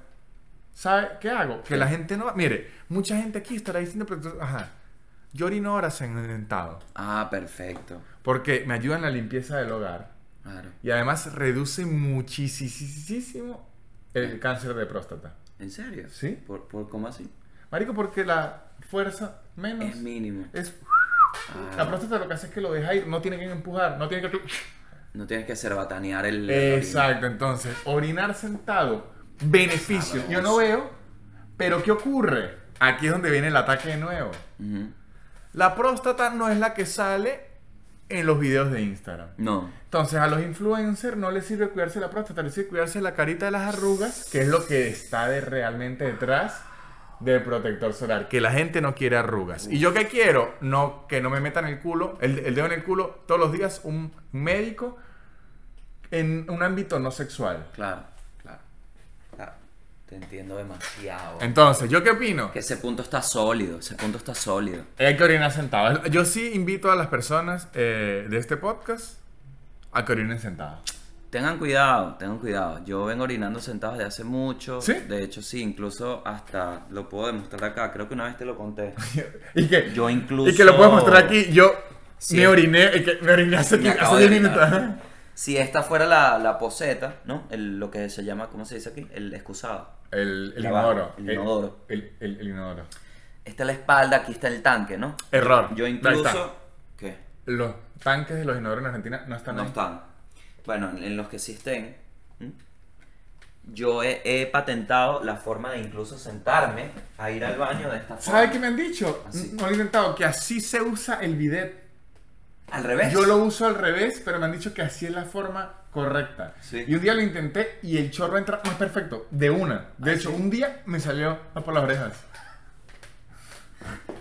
¿sabe qué hago? Que la gente no... Mire, mucha gente aquí estará diciendo, pero, ajá, yo orino horas sentado Ah, perfecto. porque me ayuda en la limpieza del hogar. Claro. Y además reduce muchísimo el cáncer de próstata. ¿En serio? Sí. ¿Por, por cómo así? Marico, porque la fuerza menos Es mínimo. es... Ah, La próstata lo que hace es que lo deja ir, no tiene que empujar, no tiene que... no tienes que cerbatanear el. el Exacto, entonces, orinar sentado, beneficio. Sabroso. Yo no veo, pero ¿qué ocurre? Aquí es donde viene el ataque de nuevo. Ujú. La próstata no es la que sale en los videos de Instagram. No. Entonces a los influencers no les sirve cuidarse la próstata, les sirve cuidarse la carita de las arrugas, que es lo que está de realmente detrás del protector solar, que la gente no quiere arrugas. ¿Y yo qué quiero? No, que no me metan el culo, el, el dedo en el culo todos los días un médico en un ámbito no sexual. Claro. Te entiendo demasiado. Entonces, ¿yo qué opino? Que ese punto está sólido. Ese punto está sólido. Hay que orinar sentado. Yo sí invito a las personas eh, de este podcast a que orinen sentado. Tengan cuidado, tengan cuidado. Yo vengo orinando sentado desde hace mucho. ¿Sí? De hecho, sí, incluso hasta lo puedo demostrar acá. Creo que una vez te lo conté. y que, Yo incluso- y que lo puedo mostrar aquí. Yo Sí. me oriné, que me oriné hace, Me acabo hace de 10 minutos. orinar. ajá. Si esta fuera la, la poseta, ¿no? El, lo que se llama, ¿cómo se dice aquí? El excusado. El, el inodoro. el inodoro. El, el- el inodoro. Esta es la espalda, aquí está el tanque, ¿no? Error. Yo está. incluso... ¿Qué? Los tanques de los inodoros en Argentina no están No ahí. están. Bueno, en- los que sí estén, yo he, he patentado la forma de incluso sentarme a ir al baño de esta forma. ¿Sabe qué me han dicho? Así. No he intentado, que así se usa el bidet. Al revés. Yo lo uso al revés, pero me han dicho que así es la forma correcta. Sí. Y un día lo intenté y el chorro entra más perfecto, de una. De ¿Ah, hecho, sí? un día me salió por las orejas.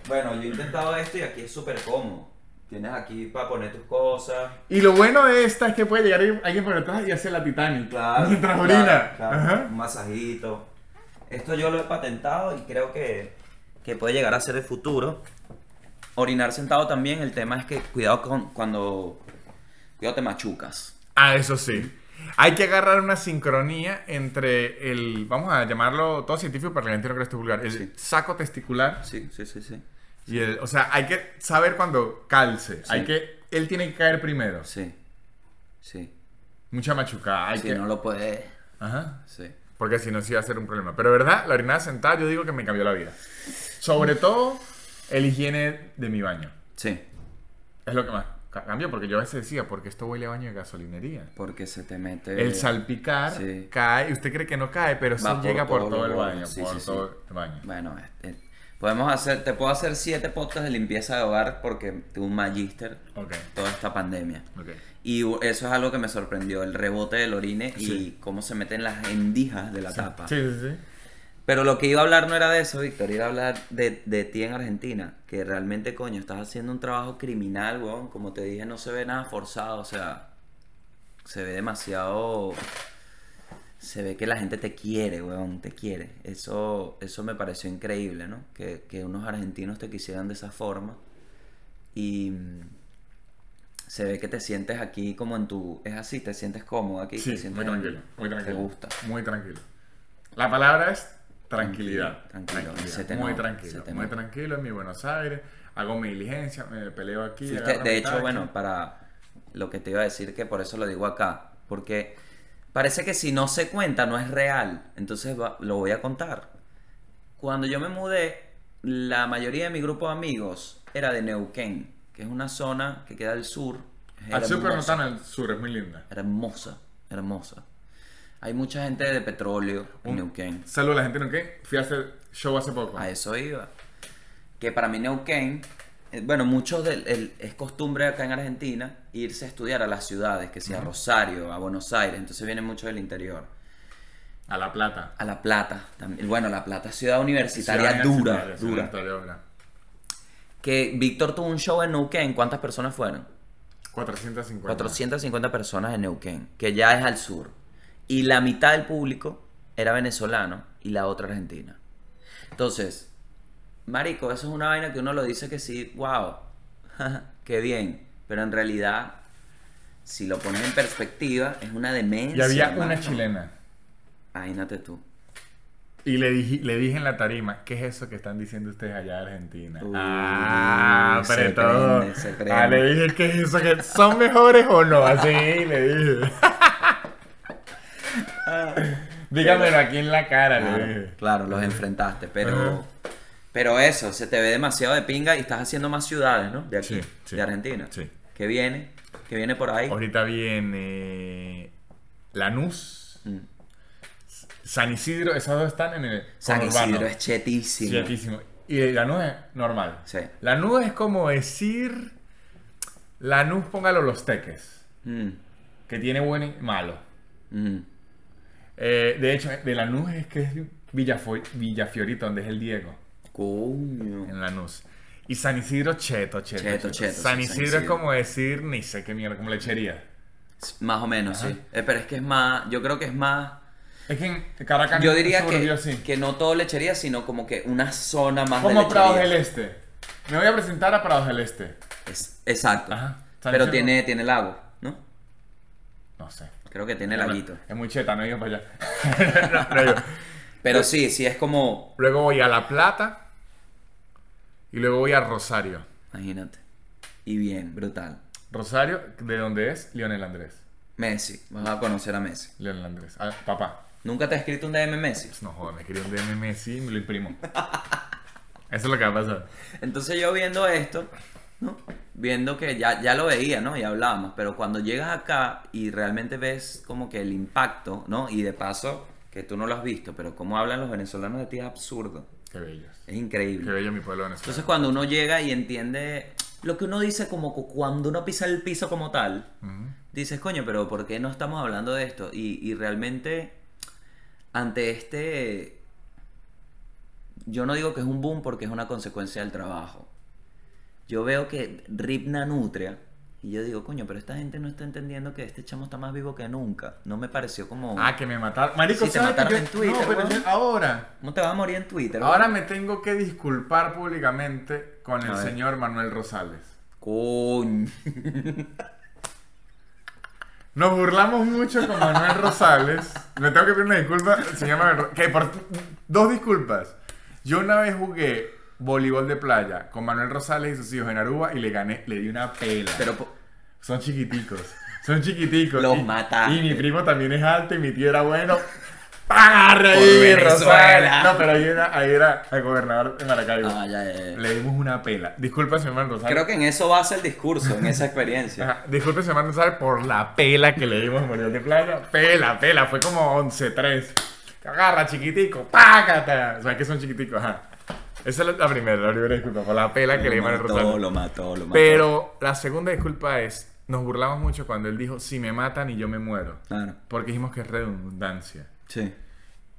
Bueno, yo he intentado esto y aquí es súper cómodo. Tienes aquí para poner tus cosas. Y lo bueno de esta es que puede llegar alguien por detrás y hacer la Titanic. Claro. Mientras claro, orina. claro. Un masajito. Esto yo lo he patentado y creo que, que puede llegar a ser el futuro. Orinar sentado también, el tema es que cuidado con cuando... Cuidado te machucas. Ah, eso sí. Hay que agarrar una sincronía entre el, vamos a llamarlo todo científico para que la gente no crea esto vulgar, el Sí. saco testicular Sí, sí, sí, sí. y el, o sea, hay que saber cuando calce. Sí. Hay que, él tiene que caer primero. Sí. Sí. Mucha machucada. Hay que, no lo puedes... Ajá. Sí. Porque si no, sí va a ser un problema. Pero verdad, la orinada sentada yo digo que me cambió la vida. Sobre todo el higiene de mi baño. Sí. Es lo que más cambió, porque yo a veces decía, porque esto huele a baño de gasolinería. Porque se te mete... El salpicar sí. cae, y usted cree que no cae, pero sí llega por todo el baño. Sí, por todo el baño. Bueno, este, podemos hacer... Te puedo hacer siete podcasts de limpieza de hogar porque tuve un magíster Ok, toda esta pandemia. ok. Y eso es algo que me sorprendió, el rebote del orine y cómo se meten las endijas de la tapa. Sí, sí, sí. Pero lo que iba a hablar no era de eso, Víctor, iba a hablar de, de ti en Argentina, que realmente, coño, estás haciendo un trabajo criminal, weón. Como te dije, no se ve nada forzado, o sea, se ve demasiado... se ve que la gente te quiere, weón, te quiere. Eso, eso me pareció increíble, ¿no? Que, que unos argentinos te quisieran de esa forma. Y mm, se ve que te sientes aquí como en tu... Es así, te sientes cómodo aquí. Sí, te sientes muy tranquilo, muy Te tranquilo. gusta. Muy tranquilo. La palabra es tranquilidad. Tranquilo, Tranquilidad. se te muy tranquilo, muy tranquilo en mi Buenos Aires. Hago mi diligencia, me peleo aquí. Sí, que, de hecho, taxi. bueno, para lo que te iba a decir, que por eso lo digo acá, porque parece que si no se cuenta no es real, entonces va- lo voy a contar. Cuando yo me mudé, la mayoría de mi grupo de amigos era de Neuquén, que es una zona que queda al sur. Al sur, pero no tan al sur, es muy linda. hermosa, hermosa. Hay mucha gente de petróleo en Un- Neuquén. Saludos a la gente de Neuquén. Fui a hacer show hace poco. A eso iba. Que para mí Neuquén, eh, bueno, muchos del, el- es costumbre acá en Argentina irse a estudiar a las ciudades, que sea Rosario, a Buenos Aires, entonces vienen muchos del interior. A La Plata. A La Plata, también. Bueno, La Plata es ciudad universitaria Ciudad dura, universitaria, ciudad dura. universitaria dura. Que Víctor tuvo un show en Neuquén, ¿cuántas personas fueron? 450. 450 personas en Neuquén, que ya es al sur. Y la mitad del público era venezolano y la otra argentina. Entonces, Marico, eso es una vaina que uno lo dice que sí, wow, qué bien. Pero en realidad, si lo pones en perspectiva, es una demencia. Y había una chilena. Imagínate tú. Y le dije, le dije en la tarima, ¿qué es eso que están diciendo ustedes allá de Argentina? Uy, ah, pero todo. prende, se prende. Ah, le dije, ¿qué es eso? que ¿Son mejores o no? Así le dije. Dígamelo aquí en la cara, le Claro, dije. claro, los enfrentaste, Ajá. pero pero eso, se te ve demasiado de pinga y estás haciendo más ciudades, ¿no? De aquí, Sí, sí. de Argentina. Sí. Que viene, que viene por ahí. Ahorita viene Lanús, Mm. San Isidro, esos dos están en el San. Isidro es chetísimo. Ciertísimo. Y Lanús es normal. Sí. Lanús es como decir. Lanús, póngalo los teques. Mm, Que tiene bueno y malo. mm. Eh, de hecho, de Lanús es que es Villafo- Villafiorito, donde es el Diego. Coño. En Lanús. Y San Isidro, cheto, cheto. Cheto, cheto, San Isidro San es como decir, ni sé qué mierda, como lechería. Más o menos, Ajá. sí. Eh, pero es que es más, yo creo que es más... Es que en Caracas Yo diría que, que no todo lechería, sino como que una zona más de Como Prados lechería. del Este. Me voy a presentar a Prados del Este. Es- exacto. Ajá. Pero tiene, tiene lago, ¿no? No sé. Creo que tiene laguito. Es muy cheta, no digo para allá. No, no digo. Pero sí, sí es como... Luego voy a La Plata. Y luego voy a Rosario. Imagínate. Y bien, brutal. Rosario, ¿de dónde es? Lionel Andrés. Messi, vas a conocer a Messi. Lionel Andrés. Ah, papá. ¿Nunca te has escrito un DM Messi? No joder, me escribió un DM Messi y me lo imprimo. Eso es lo que va a pasar. Entonces yo viendo esto, ¿no? Viendo que ya, ya lo veía, ¿no? Ya hablábamos, pero cuando llegas acá y realmente ves como que el impacto, ¿no? Y de paso, que tú no lo has visto, pero cómo hablan los venezolanos de ti es absurdo. Qué bellos. Es increíble. Qué bello mi pueblo venezolano. Entonces cuando uno llega y entiende lo que uno dice como cu- cuando uno pisa el piso como tal, dices, coño, pero ¿por qué no estamos hablando de esto? Y, y realmente, ante este... Yo no digo que es un boom porque es una consecuencia del trabajo. Yo veo que Ripna Nutria, y yo digo, coño, pero esta gente no está entendiendo que este chamo está más vivo que nunca. No me pareció como... Ah, que me mataron. Marico, Sí, te ¿sabes que mataron yo- en Twitter, No, pero yo- ahora. ¿Cómo te vas a morir en Twitter? Ahora me tengo que disculpar públicamente con el señor Manuel Rosales. Coño. Nos burlamos mucho con Manuel Rosales. Me tengo que pedir una disculpa, señor Manuel Ro- que por Dos disculpas. Yo una vez jugué voleibol de playa con Manuel Rosales y sus hijos en Aruba y le gané, le di una pela. Pero... Son chiquiticos. Son chiquiticos. Los Y- mataste. Y mi primo también es alto y mi tío era bueno. ¡Agarre Por ahí. Rosales! No, pero ahí era, ahí era el gobernador de Maracaibo. Ah, ya, ya, ya. Le dimos una pela. Disculpa, señor Manuel Rosales. Creo que en eso basa el discurso, en esa experiencia. Ajá, Disculpe, señor Manuel Rosales, por la pela que le dimos en Morir de Playa. Pela, pela. Fue como 11-3. Agarra, chiquitico. ¡Pácata! O sea, que son chiquiticos. Ajá. Esa es la primera, la primera disculpa. Por la pela que le Lo dimos a mató, Rosales. lo mató, lo mató. Pero la segunda disculpa es, nos burlamos mucho cuando él dijo, si me matan y yo me muero. Claro. Porque dijimos que es redundancia. Sí.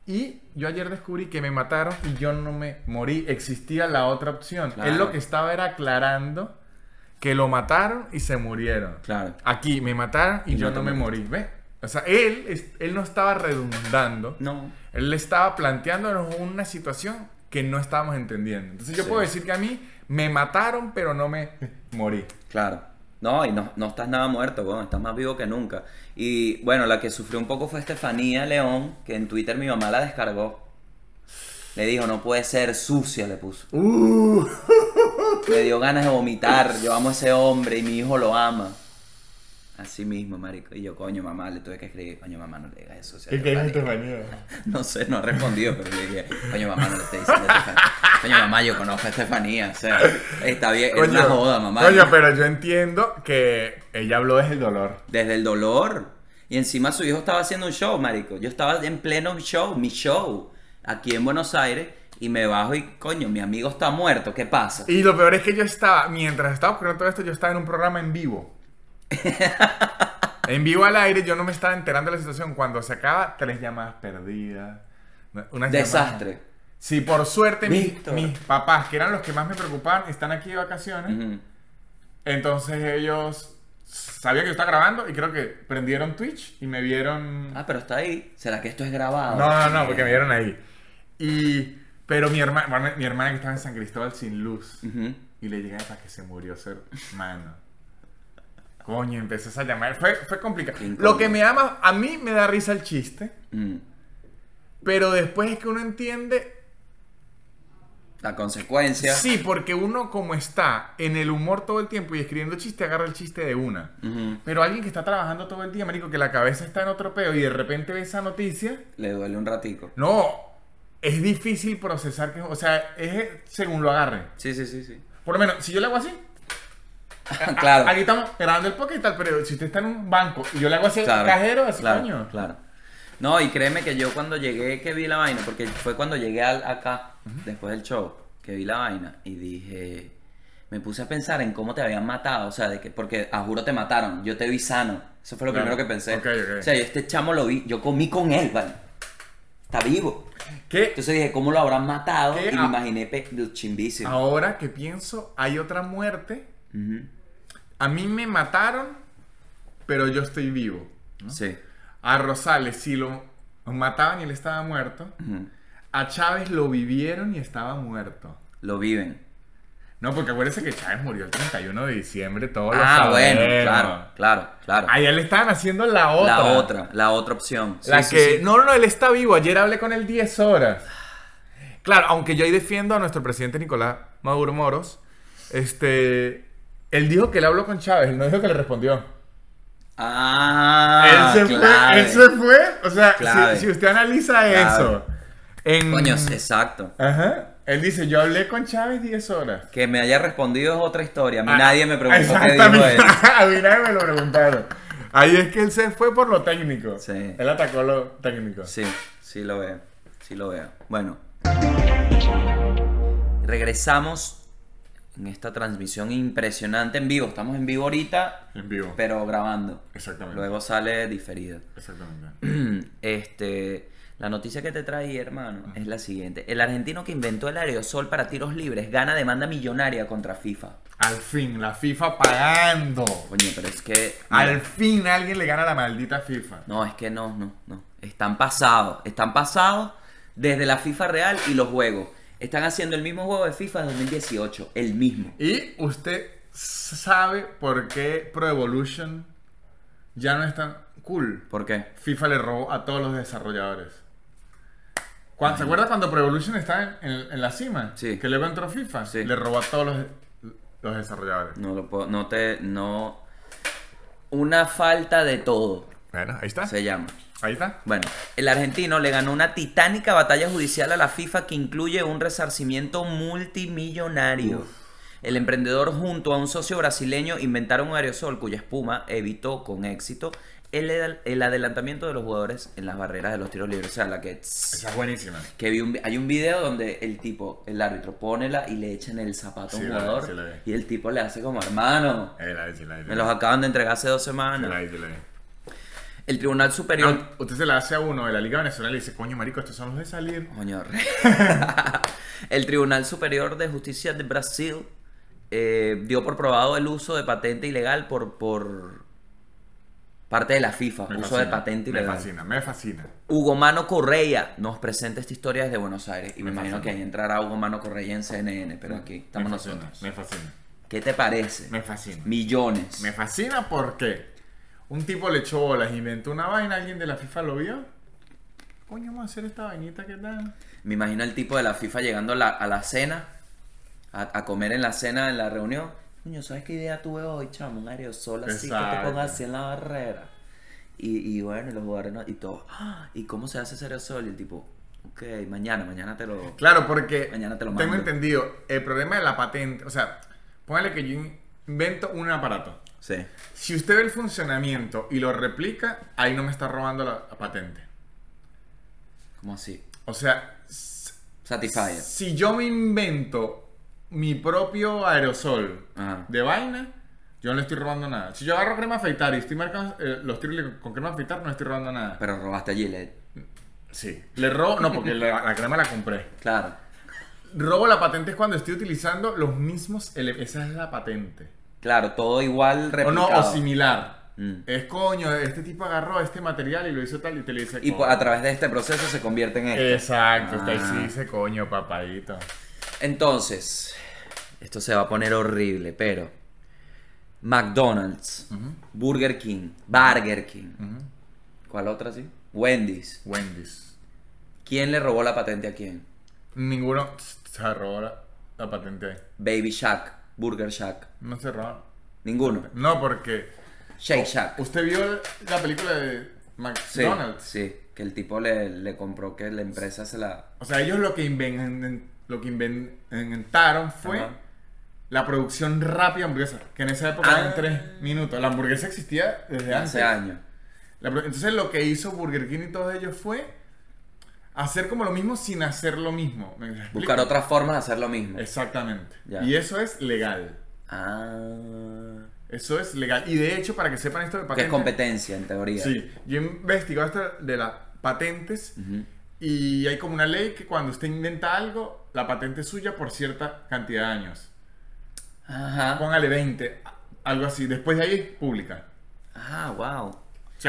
Y yo ayer descubrí que me mataron y yo no me morí. Existía la otra opción. Claro. Él lo que estaba era aclarando que lo mataron y se murieron. Claro. Aquí me mataron y, Y yo no me morí. ¿Ve? O sea, él, él no estaba redundando. No. Él estaba planteándonos una situación que no estábamos entendiendo. Entonces yo Sí. puedo decir que a mí me mataron, pero no me morí. Claro. No, y no, no estás nada muerto, weón, estás más vivo que nunca. Y bueno, la que sufrió un poco fue Estefanía León, que en Twitter mi mamá la descargó. Le dijo, no puede ser sucia, le puso. Uh. Me dio ganas de vomitar, yo amo a ese hombre y mi hijo lo ama. Así mismo, marico. Y yo, coño, mamá, le tuve que escribir, coño, mamá, no le digas eso. ¿Qué quieres, Estefanía". Estefanía? No sé, no ha respondido, pero le dije, coño, mamá, no le estés diciendo a. Coño, mamá, yo conozco a Estefanía, o sea, está bien, es una joda, mamá. Coño, pero yo entiendo que ella habló desde el dolor. Desde el dolor. Y encima su hijo estaba haciendo un show, marico. Yo estaba en pleno show, mi show, aquí en Buenos Aires, y me bajo y, coño, mi amigo está muerto, ¿qué pasa? Y lo peor es que yo estaba, mientras estaba ocurriendo todo esto, yo estaba en un programa en vivo. En vivo al aire, yo no me estaba enterando de la situación. Cuando se acaba, tres llamadas perdidas. unas Desastre. llamadas- Sí, por suerte, mis, papás, que eran los que más me preocupaban, están aquí de vacaciones. Entonces ellos sabían que yo estaba grabando y creo que prendieron Twitch y me vieron. Ah, pero está ahí. ¿Será que esto es grabado? No, no, no, porque me vieron ahí. Y. Pero mi hermana, mi hermana que estaba en San Cristóbal sin luz. Y le llegué para que se murió su hermano. Coño, empezó a llamar. Fue, fue complicado. Lo que me ama, a mí me da risa el chiste. Mm. Pero después es que uno entiende. La consecuencia. Sí, porque uno, como está en el humor todo el tiempo y escribiendo chiste, agarra el chiste de una. Ujú. Pero alguien que está trabajando todo el día, marico, que la cabeza está en otro peo y de repente ve esa noticia. Le duele un ratico. No, es difícil procesar que. O sea, es según lo agarre. Sí, sí, sí, sí. Por lo menos, si yo le hago así. claro. Aquí estamos grabando el podcast y tal, pero si usted está en un banco y yo le hago así al Claro, cajero, así claro, coño. Claro. No, y créeme que yo cuando llegué que vi la vaina, porque fue cuando llegué al- acá, después del show, que vi la vaina y dije, me puse a pensar en cómo te habían matado, o sea, de que, porque a juro te mataron, yo te vi sano, eso fue lo Claro. primero que pensé. Ok, ok. O sea, yo este chamo lo vi, yo comí con él, ¿vale? Está vivo. Que Entonces dije, ¿cómo lo habrán matado? ¿Qué? Y me imaginé pe- chimbísimo. ahora que pienso, hay otra muerte. A mí me mataron, pero yo estoy vivo. Sí. A Rosales sí lo mataban y él estaba muerto. A Chávez lo vivieron y estaba muerto. Lo viven. No, porque acuérdense que Chávez murió el 31 de diciembre, todos lo Ah, bueno, claro, claro, claro. Allá le estaban haciendo la otra. La otra, la otra opción. Sí, La sí, que. sí. No, no, él está vivo. Ayer hablé con él 10 horas. Claro, aunque yo ahí defiendo a nuestro presidente Nicolás Maduro Moros. Este. Él dijo que él habló con Chávez, él no dijo que le respondió. Ah, él, se clave. fue, él se fue. O sea, si, si usted analiza Clave. eso. En, Coño, exacto. Ajá. Él dice: Yo hablé con Chávez 10 horas. Que me haya respondido es otra historia. A mí Ah, nadie me preguntó qué dijo él. A mí nadie me lo preguntaron. Ahí es que él se fue por lo técnico. Sí. Él atacó lo técnico. Sí, sí lo veo. Sí lo veo. Bueno. Regresamos en esta transmisión impresionante en vivo. Estamos en vivo ahorita, En vivo. pero grabando. Exactamente. Luego sale diferido. Exactamente. Este, la noticia que te traí, hermano, es la siguiente. El argentino que inventó el aerosol para tiros libres gana demanda millonaria contra FIFA. Al fin, la FIFA pagando. Coño, pero es que... Al fin alguien le gana a la maldita FIFA. No, es que no, no, no. Están pasados. Están pasados desde la FIFA real y los juegos. Están haciendo el mismo juego de FIFA de 2018. El mismo. Y usted sabe por qué Pro Evolution ya no es tan cool. ¿Por qué? FIFA le robó a todos los desarrolladores. Cuando, ¿Se acuerda cuando Pro Evolution estaba en, en- en la cima? Sí. Que luego entró FIFA. Sí. Le robó a todos los, los desarrolladores. No lo puedo, no te, no... Una falta de todo, Bueno, ahí está. se llama. Ahí está. Bueno, el argentino le ganó una titánica batalla judicial a la FIFA que incluye un resarcimiento multimillonario. El emprendedor junto a un socio brasileño inventaron un aerosol cuya espuma evitó con éxito el, el adelantamiento de los jugadores en las barreras de los tiros libres. O sea, la que... Esa es buenísima. que vi un vi- hay un video donde el tipo, el árbitro, pone la y le echan el zapato a un Sí, la vi, jugador sí, la vi. y el tipo le hace como hermano. Eh, la vi, sí, la vi, Me los acaban de entregar hace dos semanas. la. El Tribunal Superior... No, usted se la hace a uno de la Liga Venezolana y dice, coño, marico, estos son los de salir. Coño, el Tribunal Superior de Justicia de Brasil eh, dio por probado el uso de patente ilegal por, por Parte de la FIFA, Me uso de patente Me ilegal. fascina, me fascina. Hugo Mano Correia nos presenta esta historia desde Buenos Aires. Y me, Me imagino fascina. que ahí entrará Hugo Mano Correia en CNN, pero aquí estamos me fascina, nosotros. Me fascina. ¿Qué te parece? Me fascina. Millones. Me fascina porque un tipo le echó bolas, inventó una vaina, alguien de la FIFA lo vio. Coño, vamos a hacer esta vainita que tal. Me imagino el tipo de la FIFA llegando a la, a la cena, a, a comer en la cena, en la reunión. Coño, ¿sabes qué idea tuve hoy, chamo? Un aerosol así que te pongas así en la barrera. Y, y bueno, y los jugadores no- y todo. "Ah, ¿Y cómo se hace ese aerosol? Y el tipo, ok, mañana, mañana te lo. Claro, porque Mañana te lo tengo entendido, el problema de la patente, o sea, póngale que yo invento un aparato. Sí. Si usted ve el funcionamiento y lo replica, ahí no me está robando la, la patente. ¿Cómo así? O sea, Satisfyer. si yo me invento mi propio aerosol Ajá. de vaina, yo no le estoy robando nada. Si yo agarro crema afeitar y estoy marcando eh, los tiros con crema afeitar, no le estoy robando nada. Pero robaste a Gillette. Sí. Le robo, no, porque la, la crema la compré. Claro. Robo la patente es cuando estoy utilizando los mismos Esa es la patente. Claro, todo igual O replicado. no, o similar. Mm. Es coño, este tipo agarró este material y lo hizo tal y te le dice. Y coño. a través de este proceso se convierte en esto. Exacto, está Ah. sí dice coño, papadito. Entonces, esto se va a poner horrible, pero McDonald's, Burger King, Burger King. ¿cuál otra sí? Wendy's. Wendy's. ¿Quién le robó la patente a quién? Ninguno se robó la, la patente. Baby Shack, Burger Shack. No robó. Ninguno. No, porque. Shake Shack. ¿Usted vio la película de McDonald's? sí, que el tipo le, le compró que la empresa se la... O sea, ellos lo que, inven- lo que inven- inventaron fue Ajá. la producción rápida hamburguesa. Que en esa época Ah. eran tres minutos. La hamburguesa existía desde antes. Hace años. La entonces lo que hizo Burger King y todos ellos fue hacer como lo mismo sin hacer lo mismo. ¿Me explico? Buscar otras formas de hacer lo mismo. Exactamente. Ya. Y eso es legal. Ah... Eso es legal. Y de hecho, para que sepan esto de Que es patentes. competencia, en teoría. Sí, yo he investigado esto de las patentes y hay como una ley que cuando usted inventa algo, la patente es suya por cierta cantidad de años. Ajá. Póngale 20, algo así. Después de ahí es pública. Ah, wow.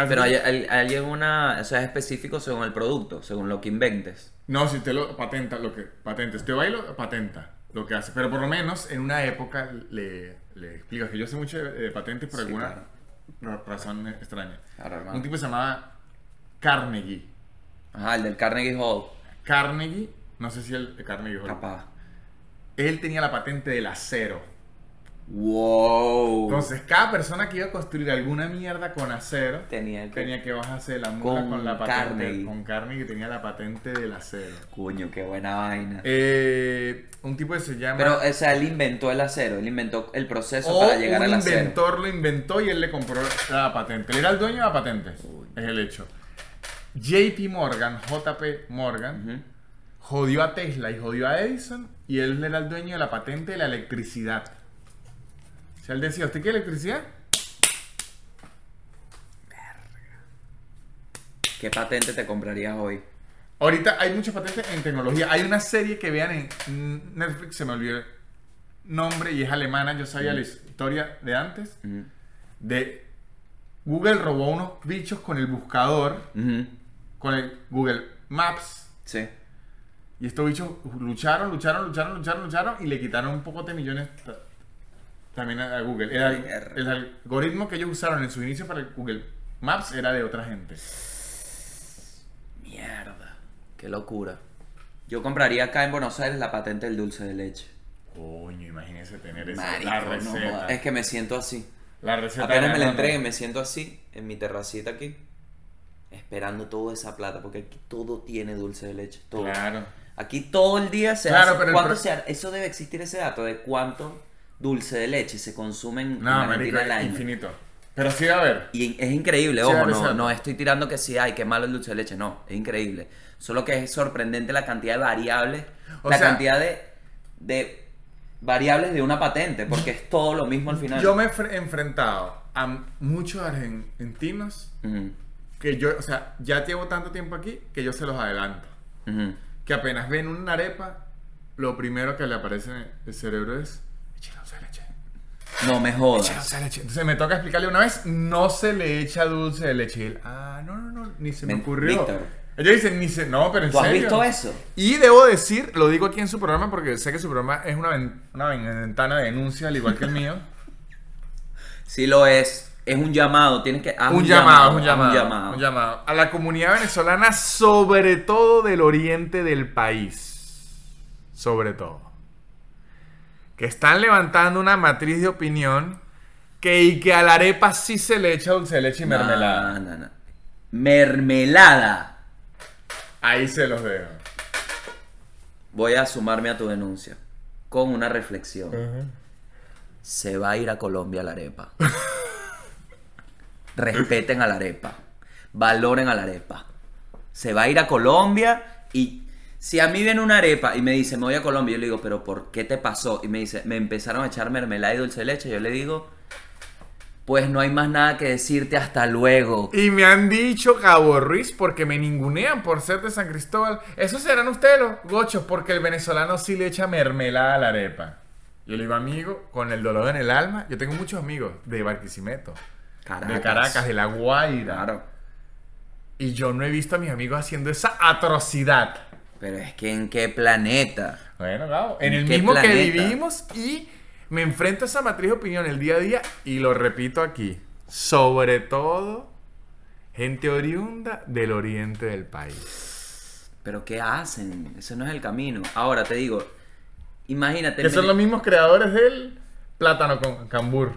Pero hay, hay, hay una, o sea, es específico según el producto, según lo que inventes. No, si usted lo patenta, lo que patente, usted va y lo patenta lo que hace. Pero por lo menos en una época le, le explico que yo sé mucho de, de patentes por Sí, alguna claro. razón extraña. Claro. Un tipo se llamaba Carnegie. Ajá, el del Carnegie Hall. Carnegie, no sé si el de Carnegie Hall. Capaz. Él tenía la patente del acero. Wow. Entonces, cada persona que iba a construir alguna mierda con acero tenía que... tenía que bajarse de la mula Con con, la patente. Carnegie. Con Carnegie tenía la patente del acero. Coño, qué buena vaina. Eh, un tipo que se llama. Pero, o sea, él inventó el acero, él inventó el proceso o para llegar al acero. inventor lo inventó y él le compró la patente. Él era el dueño de la patente. Es el hecho. JP Morgan, JP Morgan, jodió a Tesla y jodió a Edison y él era el dueño de la patente de la electricidad. O sea, él decía, ¿usted quiere electricidad? ¿Qué patente te comprarías hoy? Ahorita hay muchas patentes en tecnología. Hay una serie que vean en Netflix, se me olvidó el nombre y es alemana. Yo sabía la historia de antes. Ujú. De Google robó unos bichos con el buscador, con el Google Maps. Sí. Y estos bichos lucharon, lucharon, lucharon, lucharon, lucharon y le quitaron un poco de millones también a Google. Era el, algoritmo que ellos usaron en su inicio para el Google Maps era de otra gente. Mierda. Qué locura. Yo compraría acá en Buenos Aires la patente del dulce de leche. Coño, imagínese tener esa Marico, la receta. es que me siento así. La receta Apenas me la entreguen, me siento así, en mi terracita aquí, esperando toda esa plata, porque aquí todo tiene dulce de leche. Todo. Claro. Aquí todo el día se Claro, hace. pero ¿cuánto pro- se ha- Eso debe existir ese dato de cuánto dulce de leche se consume en, en No, marico, al año. infinito. Pero sí va a haber. Y es increíble, Sí, ojo, no, no estoy tirando que sí, ay, qué malo el dulce de leche, no, es increíble. Solo que es sorprendente la cantidad de variables, O la sea- cantidad de, de variables de una patente, porque es todo lo mismo al final. Yo me he fre- enfrentado a muchos argentinos que yo, o sea, ya llevo tanto tiempo aquí que yo se los adelanto. Que apenas ven una arepa, lo primero que le aparece en el cerebro es, dulce de leche. No me Echa jodas. dulce de leche. Entonces me toca explicarle una vez, no se le echa dulce de leche. Y él, ah, no, no, no, ni se me ocurrió. Víctor. Ellos dicen, ni se, no, pero en ¿Tú has serio. visto eso? Y debo decir, lo digo aquí en su programa porque sé que su programa es una, ven- una ventana de denuncia, al igual que el mío. Sí lo es. Es un llamado. Tienes que. un, llamado, un llamado, Un llamado. un llamado. A la comunidad venezolana, sobre todo del oriente del país. Sobre todo. Que están levantando una matriz de opinión que, y que a la arepa sí se le echa dulce de leche y mermelada. No, no, no. Mermelada. Ahí se los dejo. Voy a sumarme a tu denuncia. Con una reflexión. Se va a ir a Colombia la arepa. Respeten a la arepa. Valoren a la arepa. Se va a ir a Colombia y si a mí viene una arepa y me dice, me voy a Colombia, yo le digo, pero ¿por qué te pasó? Y me dice, me empezaron a echar mermelada y dulce de leche. Yo le digo, pues no hay más nada que decirte hasta luego. Y me han dicho Cabo Ruiz porque me ningunean por ser de San Cristóbal. Esos serán ustedes los gochos porque el venezolano sí le echa mermelada a la arepa. Yo le digo, amigo, con el dolor en el alma, yo tengo muchos amigos de Barquisimeto, de Caracas, de La Guaira. Claro. Y yo no he visto a mis amigos haciendo esa atrocidad. Pero es que en qué planeta. Bueno, Gabo, en ¿En el mismo que vivimos y me enfrento a esa matriz de opinión el día a día y lo repito aquí. Sobre todo, gente oriunda del oriente del país. Pero ¿qué hacen? Ese no es el camino. Ahora te digo, imagínate. Que son me- los mismos creadores del plátano con cambur.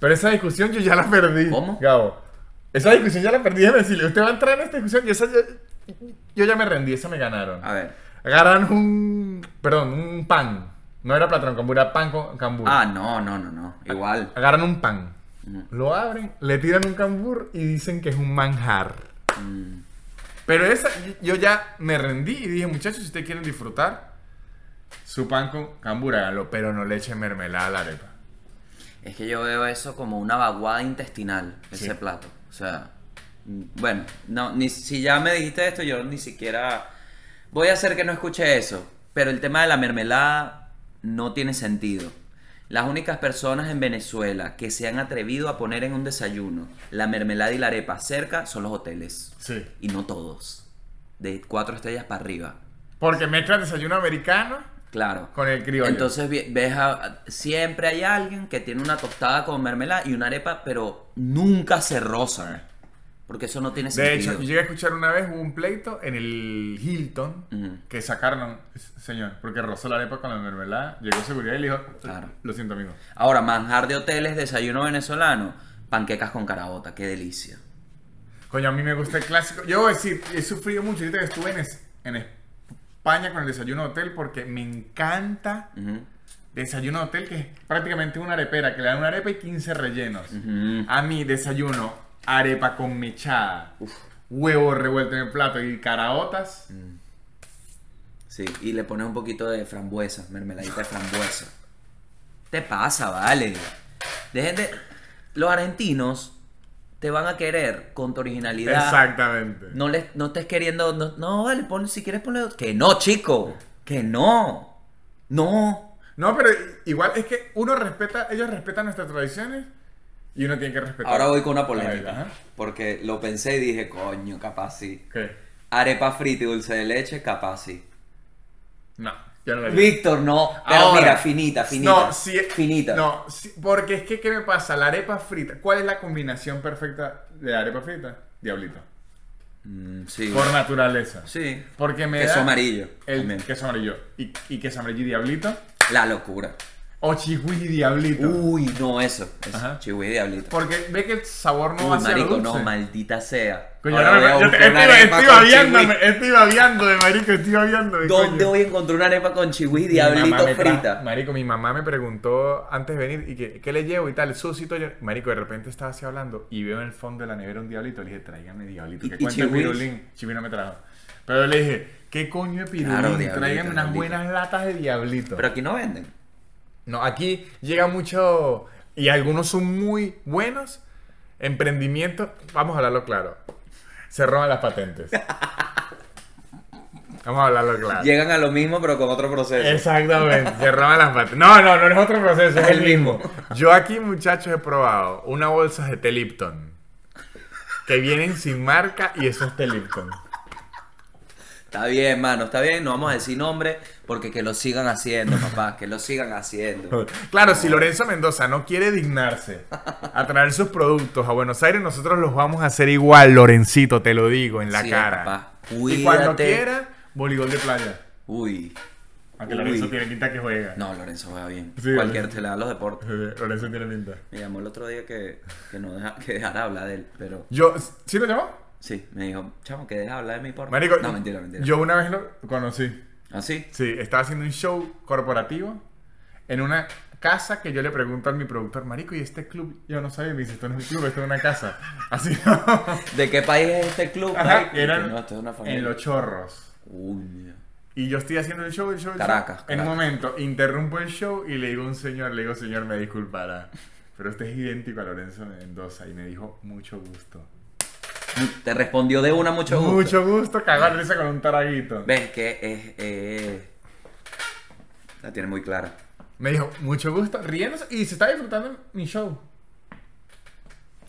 Pero esa discusión yo ya la perdí. ¿Cómo? Gabo. Esa discusión ya la perdí. Déjeme decirle, usted va a entrar en esta discusión y esa ya- yo ya me rendí, esa me ganaron. A ver. Agarran un. Perdón, un pan. No era plátano cambur, era pan con cambur. Ah, no, no, no, no. Igual. Agarran un pan. Lo abren, le tiran un cambur y dicen que es un manjar. Mm, Pero esa, yo ya me rendí y dije, muchachos, si ustedes quieren disfrutar su pan con cambur, háganlo, pero no le echen mermelada a la arepa. Es que yo veo eso como una vaguada intestinal, ese Sí. plato. O sea, bueno, no, ni si ya me dijiste esto, yo ni siquiera voy a hacer que no escuche eso. Pero el tema de la mermelada no tiene sentido. Las únicas personas en Venezuela que se han atrevido a poner en un desayuno la mermelada y la arepa cerca son los hoteles. Sí. Y no todos. De cuatro estrellas para arriba. Porque mezclan desayuno americano Claro. con el criollo. Entonces ves a- siempre hay alguien que tiene una tostada con mermelada y una arepa, pero nunca se rozan. Porque eso no tiene de sentido. hecho, yo llegué a escuchar una vez hubo un pleito en el Hilton Ujú. que sacaron, señor, porque rozó la arepa con la mermelada. Llegó seguridad y le dijo, Claro. lo siento, amigo. Ahora, manjar de hoteles, desayuno venezolano, panquecas con carabota, qué delicia. Coño, a mí me gusta el clásico. Yo voy a decir, he sufrido mucho ahorita que estuve en, es- en España con el desayuno de hotel porque me encanta Ujú. desayuno de hotel que es prácticamente una arepera, que le dan una arepa y 15 rellenos. Ujú. A mí, desayuno, arepa con mechada, huevo revuelto en el plato y caraotas. Sí, y le pones un poquito de frambuesa, mermeladita de frambuesa. Te pasa, vale. Dejen de... Los argentinos te van a querer con tu originalidad. Exactamente. No, le, no estés queriendo. No, no, vale, pon, si quieres ponle. Que no, chico. Que no. No. No, pero igual es que uno respeta, ellos respetan nuestras tradiciones y uno tiene que respetar. Ahora voy con una polémica. Porque lo pensé y dije, coño, capaz sí. ¿Qué? Arepa frita y dulce de leche, capaz sí. No, ya no lo haría. Víctor, no. Pero Ahora, mira, finita, finita. No, sí, finita. No, sí, porque es que, ¿qué me pasa? La arepa frita. ¿Cuál es la combinación perfecta de arepa frita? Diablito. Mm, sí. Por naturaleza. Sí. Porque me Queso da amarillo. El también. queso amarillo. ¿Y, y queso amarillo y diablito? La locura. O chihui y diablito. Uy, no, eso. eso. Y diablito. Porque ve que el sabor no va a Uy, ser marico, dulce. no, maldita sea. Coño, Ahora voy a yo una estoy, arepa estoy chihui. estoy babeándome, marico, estoy babeándome. ¿Dónde coño. voy a encontrar una arepa con chihui diablito frita? Marico, mi mamá me preguntó antes de venir y que, ¿qué le llevo y tal? Susito yo. Marico, de repente estaba así hablando y veo en el fondo de la nevera un diablito. Le dije, tráigame diablito. ¿Y- ¿Qué y cuenta pirulín? Chihuis no me trajo. Pero le dije, ¿qué coño de pirulín? Claro, tráigame unas diablito. buenas latas de diablito. Pero aquí no venden. No, aquí llega mucho y algunos son muy buenos. Emprendimiento, vamos a hablarlo claro. Se roban las patentes. Vamos a hablarlo claro. Llegan a lo mismo, pero con otro proceso. Exactamente, se roban las patas. No, no, no es otro proceso, es el mismo. Yo aquí, muchachos, he probado una bolsa de té Lipton. Que vienen sin marca y eso es té Lipton. Está bien, mano, está bien. No vamos a decir nombre porque que lo sigan haciendo, papá. Que lo sigan haciendo. Claro, si Lorenzo Mendoza no quiere dignarse a traer sus productos a Buenos Aires, nosotros los vamos a hacer igual, Lorencito, te lo digo, en la Sí, cara. papá. Y cuando quiera, voleibol de playa. Uy. Aunque Uy. Lorenzo tiene pinta que juega. No, Lorenzo juega bien. Sí, Cualquier te le dan los deportes. Lorenzo tiene pinta. Me llamó el otro día que, que no deja, que dejara hablar de él, pero Yo, ¿sí lo llamó? sí, me dijo, chamo, que deja hablar de mi por Marico, No, mentira, mentira. yo una vez lo conocí. ¿Ah, sí? Sí, estaba haciendo un show corporativo en una casa que yo le pregunto a mi productor, Marico, ¿y este club? Yo no sabía, me dice, esto no es un club, esto es una casa. Así ¿De qué país es este club? Ajá, eran no, esto es una en Los Chorros. Uy, mira. Y yo estoy haciendo el show, el show, el Caracas, show. En un Caracas. momento, interrumpo el show y le digo a un señor, le digo, señor, me disculpará. Pero usted es idéntico a Lorenzo Mendoza. Y me dijo, mucho gusto. Te respondió de una mucho gusto. Mucho gusto, cagar risa con un taraguito. Ves que es... eh, la tiene muy clara. Me dijo, mucho gusto, riéndose. Y se está disfrutando mi show.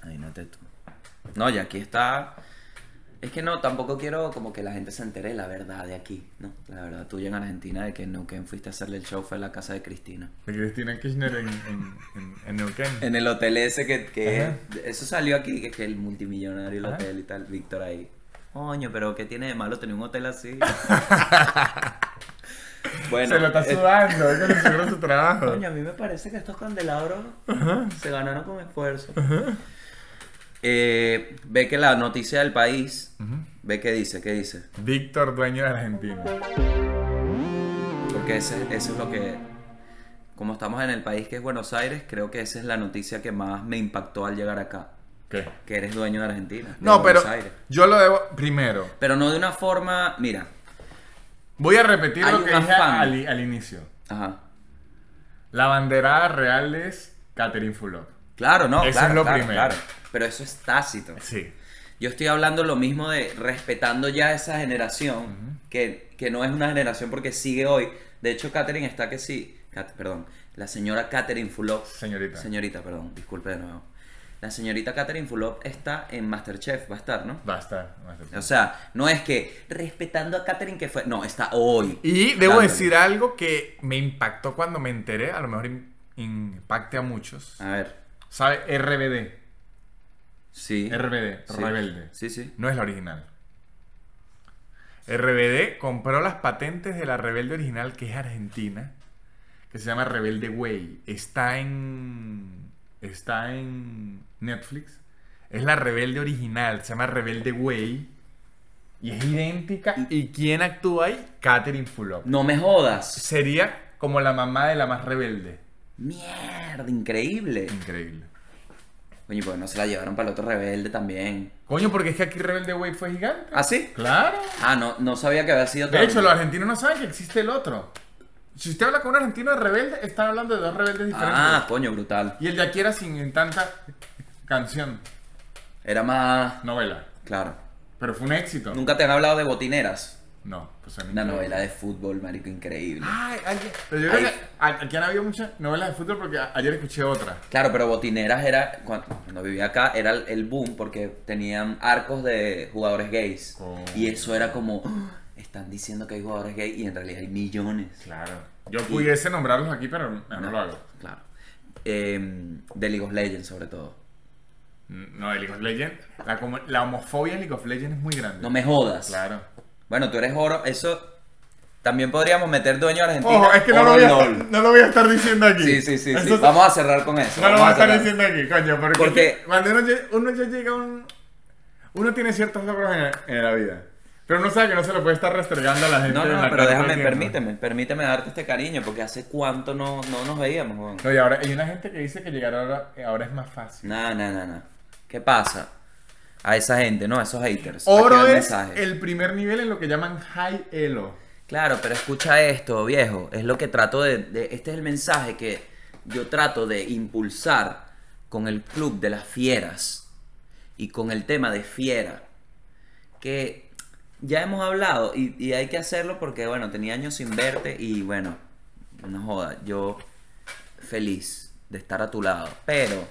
Imagínate tú. No, y aquí está... Es que no, tampoco quiero como que la gente se entere de la verdad de aquí, ¿no? La verdad tuya en Argentina de que en Neuquén fuiste a hacerle el show fue en la casa de Cristina. De Cristina Kirchner en, en, en, en Neuquén. En el hotel ese que... que eso salió aquí, que es que el multimillonario, el Ajá. hotel y tal, Víctor ahí. Coño, pero ¿qué tiene de malo tener un hotel así? bueno, se lo está eh, sudando, es que le su trabajo. Coño, a mí me parece que estos candelabros se ganaron con esfuerzo. Eh, ve que la noticia del país, ve que dice, ¿qué dice? Víctor, dueño de Argentina. Porque ese, eso es lo que, como estamos en el país que es Buenos Aires, creo que esa es la noticia que más me impactó al llegar acá. ¿Qué? Que eres dueño de Argentina. de No, pero Aires. yo lo debo. Primero, Pero no de una forma, mira, voy a repetir lo que dije al, al inicio. ajá. La banderada real es Catherine Fulop. Claro, no, Eso claro, es lo claro, primero. claro. Pero eso es tácito. Sí. Yo estoy hablando lo mismo de respetando ya esa generación, que, que no es una generación porque sigue hoy. De hecho, Catherine está que sí. Cat- perdón, la señora Catherine Fulop. Señorita. Señorita, perdón, disculpe de nuevo. La señorita Catherine Fulop está en Masterchef, va a estar, ¿no? Va a estar. estar. O sea, no es que respetando a Catherine que fue. No, está hoy. Y debo Dándole. decir algo que me impactó cuando me enteré, a lo mejor im- impacte a muchos. A ver. ¿Sabe? RBD. Sí. RBD, Sí. Rebelde. Sí, sí. No es la original. RBD compró las patentes de la Rebelde original, que es argentina, que se llama Rebelde Way. Está en. Está en Netflix. Es la Rebelde original, se llama Rebelde Way. Y es idéntica. ¿Y quién actúa ahí? Catherine Fulop. No me jodas. Sería como la mamá de la más rebelde. Mierda, increíble. Increíble. Coño, pues no se la llevaron para el otro rebelde también. Coño, porque es que aquí Rebelde Way fue gigante. ¿Ah, sí? Claro. Ah, no, no sabía que había sido De hecho, los argentinos no saben que existe el otro. Si usted habla con un argentino de rebelde, están hablando de dos rebeldes diferentes. Ah, coño, brutal. Y el de aquí era sin tanta canción, Era más... novela. Claro. Pero fue un éxito. Nunca te han hablado de Botineras. No, pues Una no. novela de fútbol, marico, increíble. Ay, ay, pero yo creo Ay. que a- aquí han habido muchas novelas de fútbol porque a- ayer escuché otra. Claro, pero Botineras era... Cuando, cuando vivía acá, era el, el boom porque tenían arcos de jugadores gays. Y eso era como... "Ah, Están diciendo que hay jugadores gays y en realidad hay millones. Claro. Yo pudiese nombrarlos aquí, pero no, no lo hago. Claro. De League of Legends, sobre todo. No, de League of Legends. La, como- la homofobia en League of Legends es muy grande. No me jodas. Claro. Bueno, tú eres oro. Eso... También podríamos meter dueño argentino. Ojo, es que no lo, voy a, no lo voy a estar diciendo aquí. Sí, sí, sí, Vamos a cerrar con eso. No lo voy a estar diciendo aquí, coño, porque, Porque- cuando uno, ya llega a un... Uno tiene ciertos logros en, en la vida, pero uno sabe que no se lo puede estar restregando a la gente. No, no, la pero déjame, permíteme, permíteme darte este cariño, porque hace cuánto no, no nos veíamos, weón. No, y ahora hay una gente que dice que llegar ahora, ahora es más fácil. No, no, no, no. ¿Qué pasa? A esa gente, ¿no? A esos haters. Oro es el primer nivel en lo que llaman high elo. Claro, pero escucha esto, viejo. Es lo que trato de, de- Este es el mensaje que yo trato de impulsar con el club de las fieras y con el tema de fiera. Que ya hemos hablado y, y hay que hacerlo porque, bueno, tenía años sin verte y, bueno, no joda, yo feliz de estar a tu lado. Pero,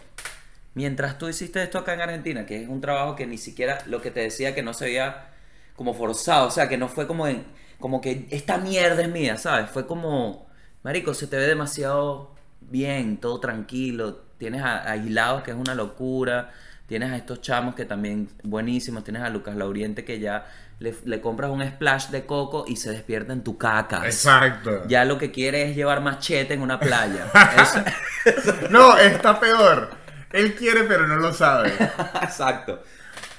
mientras tú hiciste esto acá en Argentina, que es un trabajo que ni siquiera, lo que te decía, que no se veía como forzado, o sea, que no fue como en, como que esta mierda es mía, ¿sabes? Fue como, marico, se te ve demasiado bien, todo tranquilo, tienes a, a Hilados, que es una locura, tienes a estos chamos que también buenísimos, tienes a Lucas Lauriente que ya le, le compras un splash de coco y se despierta en tu caca. Exacto. Ya lo que quiere es llevar machete en una playa. Eso- No, está peor. Él quiere, pero no lo sabe. Exacto.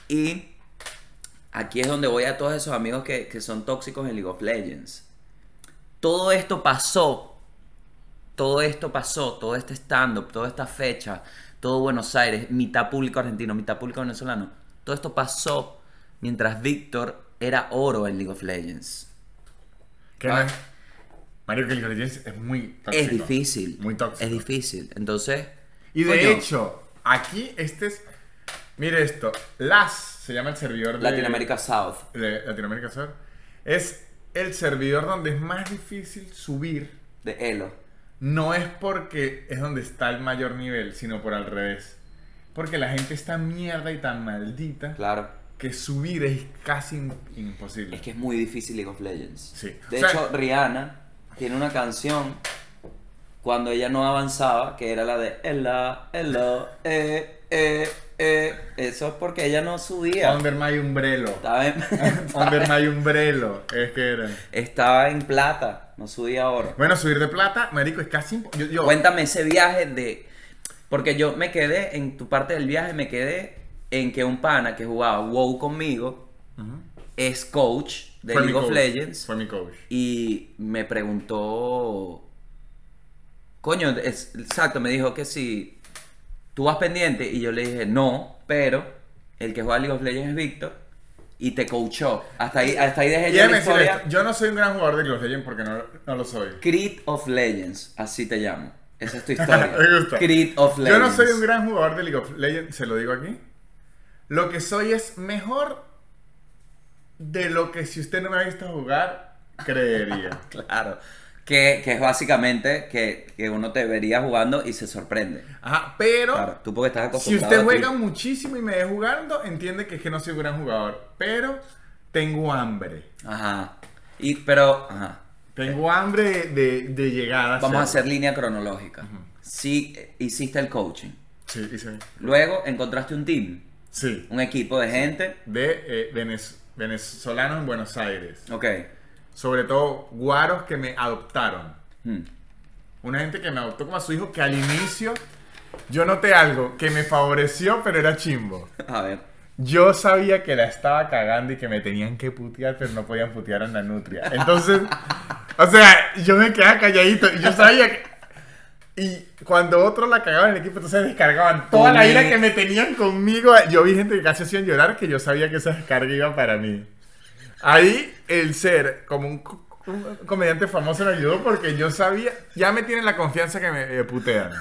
Y aquí es donde voy a todos esos amigos que, que son tóxicos en League of Legends. Todo esto pasó. Todo esto pasó. Todo este stand-up, toda esta fecha, todo Buenos Aires, mitad público argentino, mitad público venezolano. Todo esto pasó mientras Víctor era oro en League of Legends. No es- Mario que League of Legends es muy tóxico. Es difícil. Muy tóxico. Es difícil. Entonces. Y de hecho, aquí este es. Mire esto. LAS se llama el servidor de. Latinoamérica South. de Latinoamérica Sur. Es el servidor donde es más difícil subir. De Elo. No es porque es donde está el mayor nivel, sino por al revés. Porque la gente está mierda y tan maldita Claro. que subir es casi imposible. Es que es muy difícil League of Legends. Sí. De O sea- hecho, Rihanna tiene una canción cuando ella no avanzaba que era la de Ella, Ella, eh, eh, eh. Eso es porque ella no subía. Under my umbrello. Estaba en, Under my umbrello. Es que era. estaba en plata, no subía oro. Bueno, subir de plata, marico, es casi yo, yo- Cuéntame ese viaje de. Porque yo me quedé, en tu parte del viaje, me quedé en que un pana que jugaba WoW conmigo es coach de Fue League of coach, Legends. Fue mi coach. Y me preguntó. Coño, es- exacto, me dijo que si tú vas pendiente. Y yo le dije, no, pero el que juega League of Legends es Víctor. Y te coachó. Hasta ahí, hasta ahí dejé Y yo la historia. yo no soy un gran jugador de League of Legends porque no, no lo soy. Creed of Legends, así te llamo. Esa es tu historia. Me gusta. Creed of Yo Legends. no soy un gran jugador de League of Legends, se lo digo aquí. Lo que soy es mejor de lo que si usted no me ha visto jugar, creería. Claro. Que, que es básicamente que, que uno te vería jugando y se sorprende. Ajá, pero Claro, tú porque estás si acostumbrado. usted a juega muchísimo y me ve jugando, entiende que es que no soy un gran jugador. Pero tengo hambre. Ajá. Y, pero, ajá. Tengo hambre de, de llegar a Vamos a hacer línea cronológica. Sí, eh, hiciste el coaching. Sí, sí. Luego encontraste un team, Sí. un equipo de gente. De eh, venez- venezolanos en Buenos Aires. Ok. Sobre todo guaros que me adoptaron. Hmm. Una gente que me adoptó como a su hijo que al inicio yo noté algo que me favoreció, pero era chimbo. A ver. Yo sabía que la estaba cagando y que me tenían que putear, pero no podían putear a la nutria. Entonces, o sea, yo me quedaba calladito y yo sabía que... Y cuando otros la cagaban en el equipo, entonces descargaban toda la ira que me tenían conmigo. Yo vi gente que casi hacían llorar que yo sabía que esa descarga iba para mí. Ahí el ser como un, co- un comediante famoso me ayudó porque yo sabía, ya me tienen la confianza que me, me putean.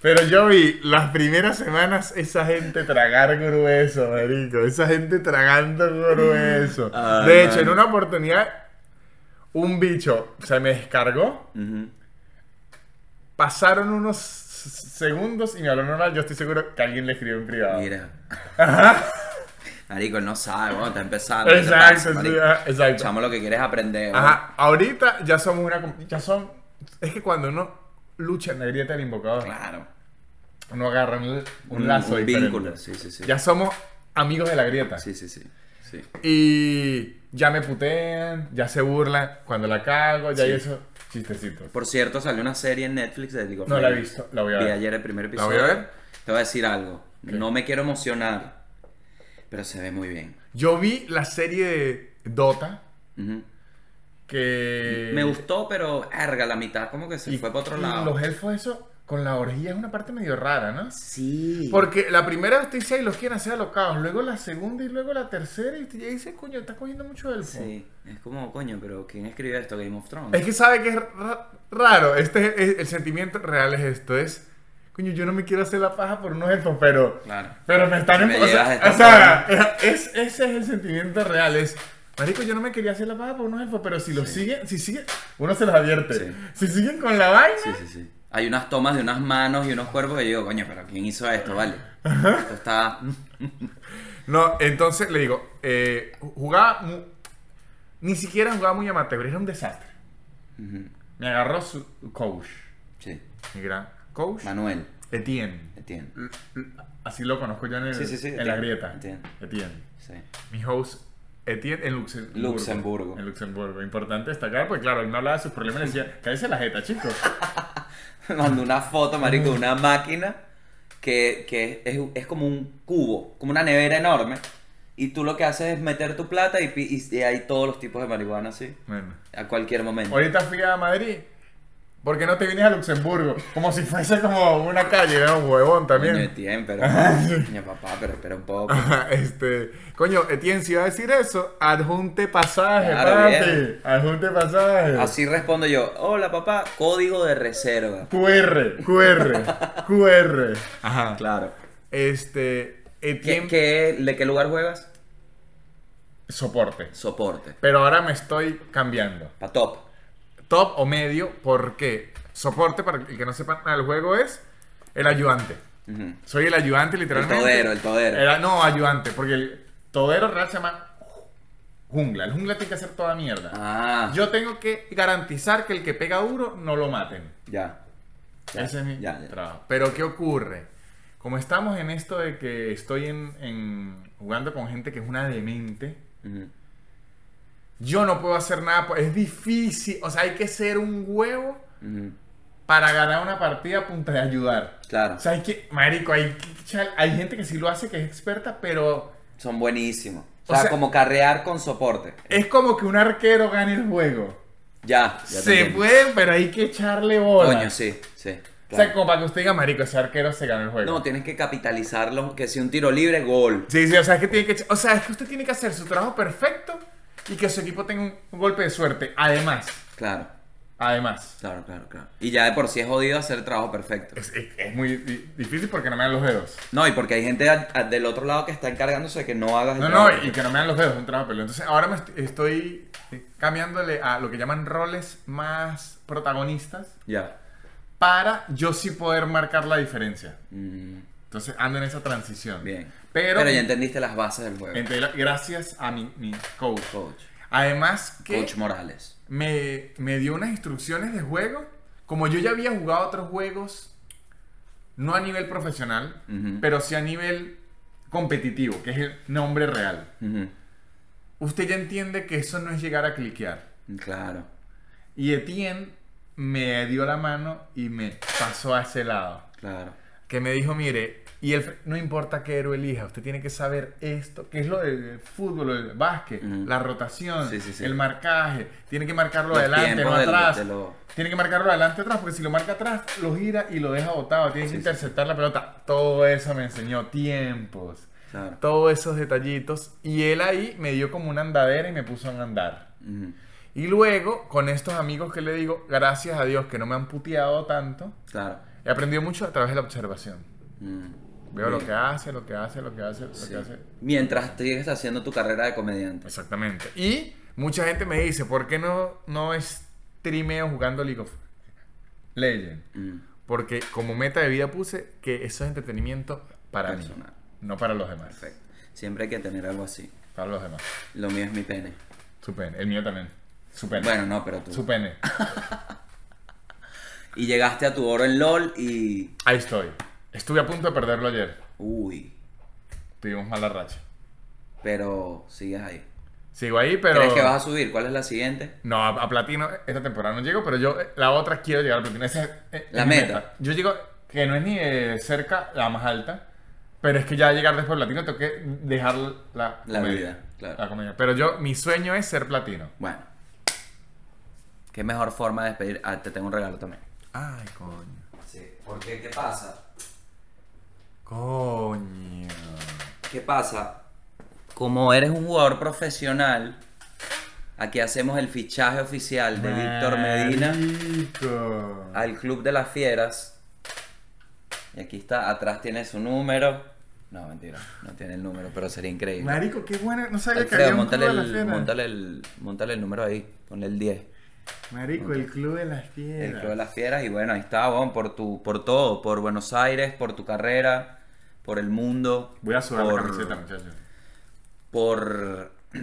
Pero yo vi las primeras semanas esa gente tragar grueso, marico. Esa gente tragando grueso. De hecho, man. en una oportunidad, un bicho se me descargó. Pasaron unos segundos y me habló normal. Yo estoy seguro que alguien le escribió en privado. Mira. Marico, él no sabe, bueno, está empezando. ¿qué Exacto, pasa, sí, ajá, exacto. Chamo, lo que quieres es aprender. Ajá, ahorita ya somos una. Ya son. Es que cuando uno lucha en la grieta del invocador, Claro. uno agarra un, un lazo un diferente. vínculo. Sí, sí, sí. Ya somos amigos de la grieta. Sí, sí, sí. sí. Y ya me putean, ya se burlan cuando la cago, ya Sí. hay eso. Chistecitos. Por cierto, salió una serie en Netflix de of No la he visto, la voy a Vi ver. ayer el primer ¿La episodio. voy a ver? Te voy a decir algo. No me quiero emocionar, pero se ve muy bien. Yo vi la serie de Dota, Ujú. que. Me gustó, pero erga la mitad, como que se y- fue para otro y lado. Los elfos, eso, con la orgía es una parte medio rara, ¿no? Sí. Porque la primera noticia y los quieren hacer alocados, luego la segunda y luego la tercera, y te dice, coño, estás cogiendo mucho elfo. Sí, es como, coño, pero ¿quién escribió esto? Game of Thrones. Es que sabe que es ra- raro. Este es- el sentimiento real es esto: es. Coño, yo no me quiero hacer la paja por unos elfos, pero. Claro. Pero me están Me em- o sea, de o sea, es, ese es el sentimiento real. Es. Marico, yo no me quería hacer la paja por unos elfos, pero si lo siguen, si siguen, uno se los advierte. Sí. Si siguen con la vaina, Sí, sí, sí. Hay unas tomas de unas manos y unos cuerpos que yo digo, coño, pero ¿quién hizo esto, vale? Esto está. No, entonces le digo, eh, jugaba, mu- ni siquiera jugaba muy amateur, era un desastre. Me agarró su coach, Sí. mi gran coach, Manuel, Etienne. Etienne. Así lo conozco yo en, el- Sí, sí, sí, en la grieta. Etienne. Etienne. Mi host, Etienne en Luxemburgo. Luxemburgo. En Luxemburgo. Importante destacar, porque claro, él me hablaba de sus problemas y decía, cállese la jeta, chicos. Me mandó una foto, marico, de una máquina que, que es, es como un cubo, como una nevera enorme. Y tú lo que haces es meter tu plata y, y, y hay todos los tipos de marihuana así. Bueno. A cualquier momento. Ahorita fui a Madrid. ¿Por qué no te vienes a Luxemburgo? Como si fuese como una calle, era un huevón Coño, también. Etienne, pero. Coño, papá, pero espera un poco. este, coño, Etienne, si iba a decir eso, adjunte pasaje, Claro, papi. bien. Adjunte pasaje. Así respondo yo. Hola, papá. Código de reserva. QR, QR, QR. Ajá. Claro. Este, ¿Qué, Etienne, qué- ¿De qué lugar juegas? soporte. Soporte. Pero ahora me estoy cambiando. Pa' top. Top o medio, porque soporte, para el que no sepa nada del juego, es el ayudante. Soy el ayudante, literalmente. todero, el todero. Era, no, ayudante, porque el todero real se llama jungla. El jungla tiene que hacer toda mierda. Ah. Yo tengo que garantizar que el que pega duro no lo maten. Ya. Ya, Ese es mi ya, ya. trabajo. Pero ¿qué ocurre? Como estamos en esto de que estoy en, en- jugando con gente que es una demente. Yo no puedo hacer nada. po- Es difícil. O sea, hay que ser un huevo para ganar una partida a punta de ayudar. Claro. O sea, hay que, marico, hay, hay gente que sí lo hace, que es experta, pero Son buenísimos. O O sea, sea- como carrear con soporte. es como que un arquero gane el juego. Ya. ya Se puede, pero hay que echarle bola. Coño, sí, sí. O sea, como para que usted diga, marico, ese arquero se gana el juego. No, tienes que capitalizarlo. Que si un tiro libre, gol. Sí, sí, o sea, es que tiene que, o sea, es que usted tiene que hacer su trabajo perfecto y que su equipo tenga un, golpe de suerte. Además, Claro, además. claro, claro, claro. Y ya de por sí es jodido hacer el trabajo perfecto. Es, es- es muy di- difícil porque no me dan los dedos. No, y porque hay gente a- a- del otro lado que está encargándose de que no hagas el No, trabajo no, y que no me dan los dedos, es un trabajo peleo. Entonces, ahora me est- estoy cambiándole a lo que llaman roles más protagonistas Ya. para yo sí poder marcar la diferencia. Mm, Entonces, ando en esa transición. bien. Pero, ya entendiste las bases del juego. la- gracias a mi, mi coach. Coach. Además que Coach Morales. me, me dio unas instrucciones de juego. Como yo ya había jugado otros juegos, no a nivel profesional, Ujú. pero sí a nivel competitivo, que es el nombre real. Ujú. Usted ya entiende que eso no es llegar a cliquear. Claro. Y Etienne me dio la mano y me pasó a ese lado. Claro. Que me dijo, mire, y el, no importa qué héroe elija, usted tiene que saber esto, que es lo del fútbol, el básquet, Ujú. la rotación, Sí, sí, sí. el marcaje, tiene que marcarlo Los adelante, no del- atrás. de lo- Tiene que marcarlo adelante atrás, porque si lo marca atrás, lo gira y lo deja botado. Tiene que interceptar la pelota. Todo eso me enseñó tiempos, Claro. todos esos detallitos. Y él ahí me dio como una andadera y me puso a andar. Ujú. Y luego, con estos amigos que le digo, gracias a Dios que no me han puteado tanto, Claro. he aprendido mucho a través de la observación. Mm. Veo lo que hace, lo que hace, lo que hace, lo Sí. que hace. Mientras sigues haciendo tu carrera de comediante. Exactamente. Y mucha gente me dice, ¿por qué no, no streameo jugando League of Legends? Mm. Porque como meta de vida puse que eso es entretenimiento para Personal. mí, no para los demás. Perfecto. Siempre hay que tener algo así. Para los demás. Lo mío es mi pene. Su pene. El mío también. Su pene. Bueno, no, pero tú. Su pene. Y llegaste a tu oro en LOL y. Ahí estoy. Estuve a punto de perderlo ayer. Uy. Tuvimos mala racha. Pero sigues ahí. Sigo ahí, pero... ¿Crees que vas a subir? ¿Cuál es la siguiente? No, a, a platino esta temporada no llego, pero yo eh, la otra quiero llegar a platino. Esa es, eh, La meta. Yo llego, que no es ni de cerca la más alta, pero es que ya llegar después de platino tengo que dejar la, La comedia, vida, claro. la comedia. Pero yo, mi sueño es ser platino. Bueno. Qué mejor forma de despedir. Ah, te tengo un regalo también. Ay, coño. Sí. Porque, ¿qué pasa? Coño. ¿Qué pasa? Como eres un jugador profesional, aquí hacemos el fichaje oficial de Víctor Medina al Club de las Fieras. Y aquí está, atrás tiene su número. No, mentira, no tiene el número, pero sería increíble. Marico, qué buena. No sabía que Alfredo, había un montale club de las el, montale, el, montale el número ahí, ponle el 10. Marico, el club de las El fieras. Club de las Fieras y bueno, ahí está, bon, por tu, por todo, por Buenos Aires, por tu carrera, por el mundo. Voy a sudar por, la camiseta, muchachos. Por.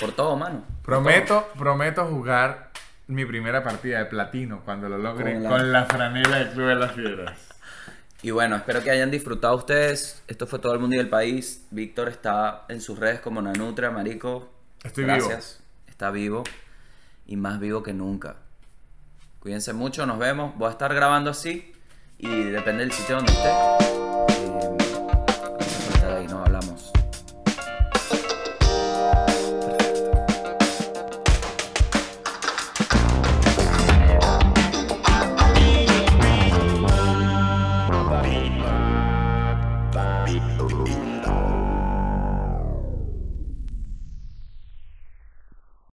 Por todo, mano. Prometo, prometo jugar mi primera partida de platino cuando lo logre Con con la- la, franela del Club de las Fieras. Y bueno, espero que hayan disfrutado ustedes. Esto fue todo el mundo y el país. Víctor está en sus redes como Nanutria, marico. Estoy Gracias. Está vivo y más vivo que nunca. Cuídense mucho, nos vemos. Voy a estar grabando así y depende del sitio donde esté.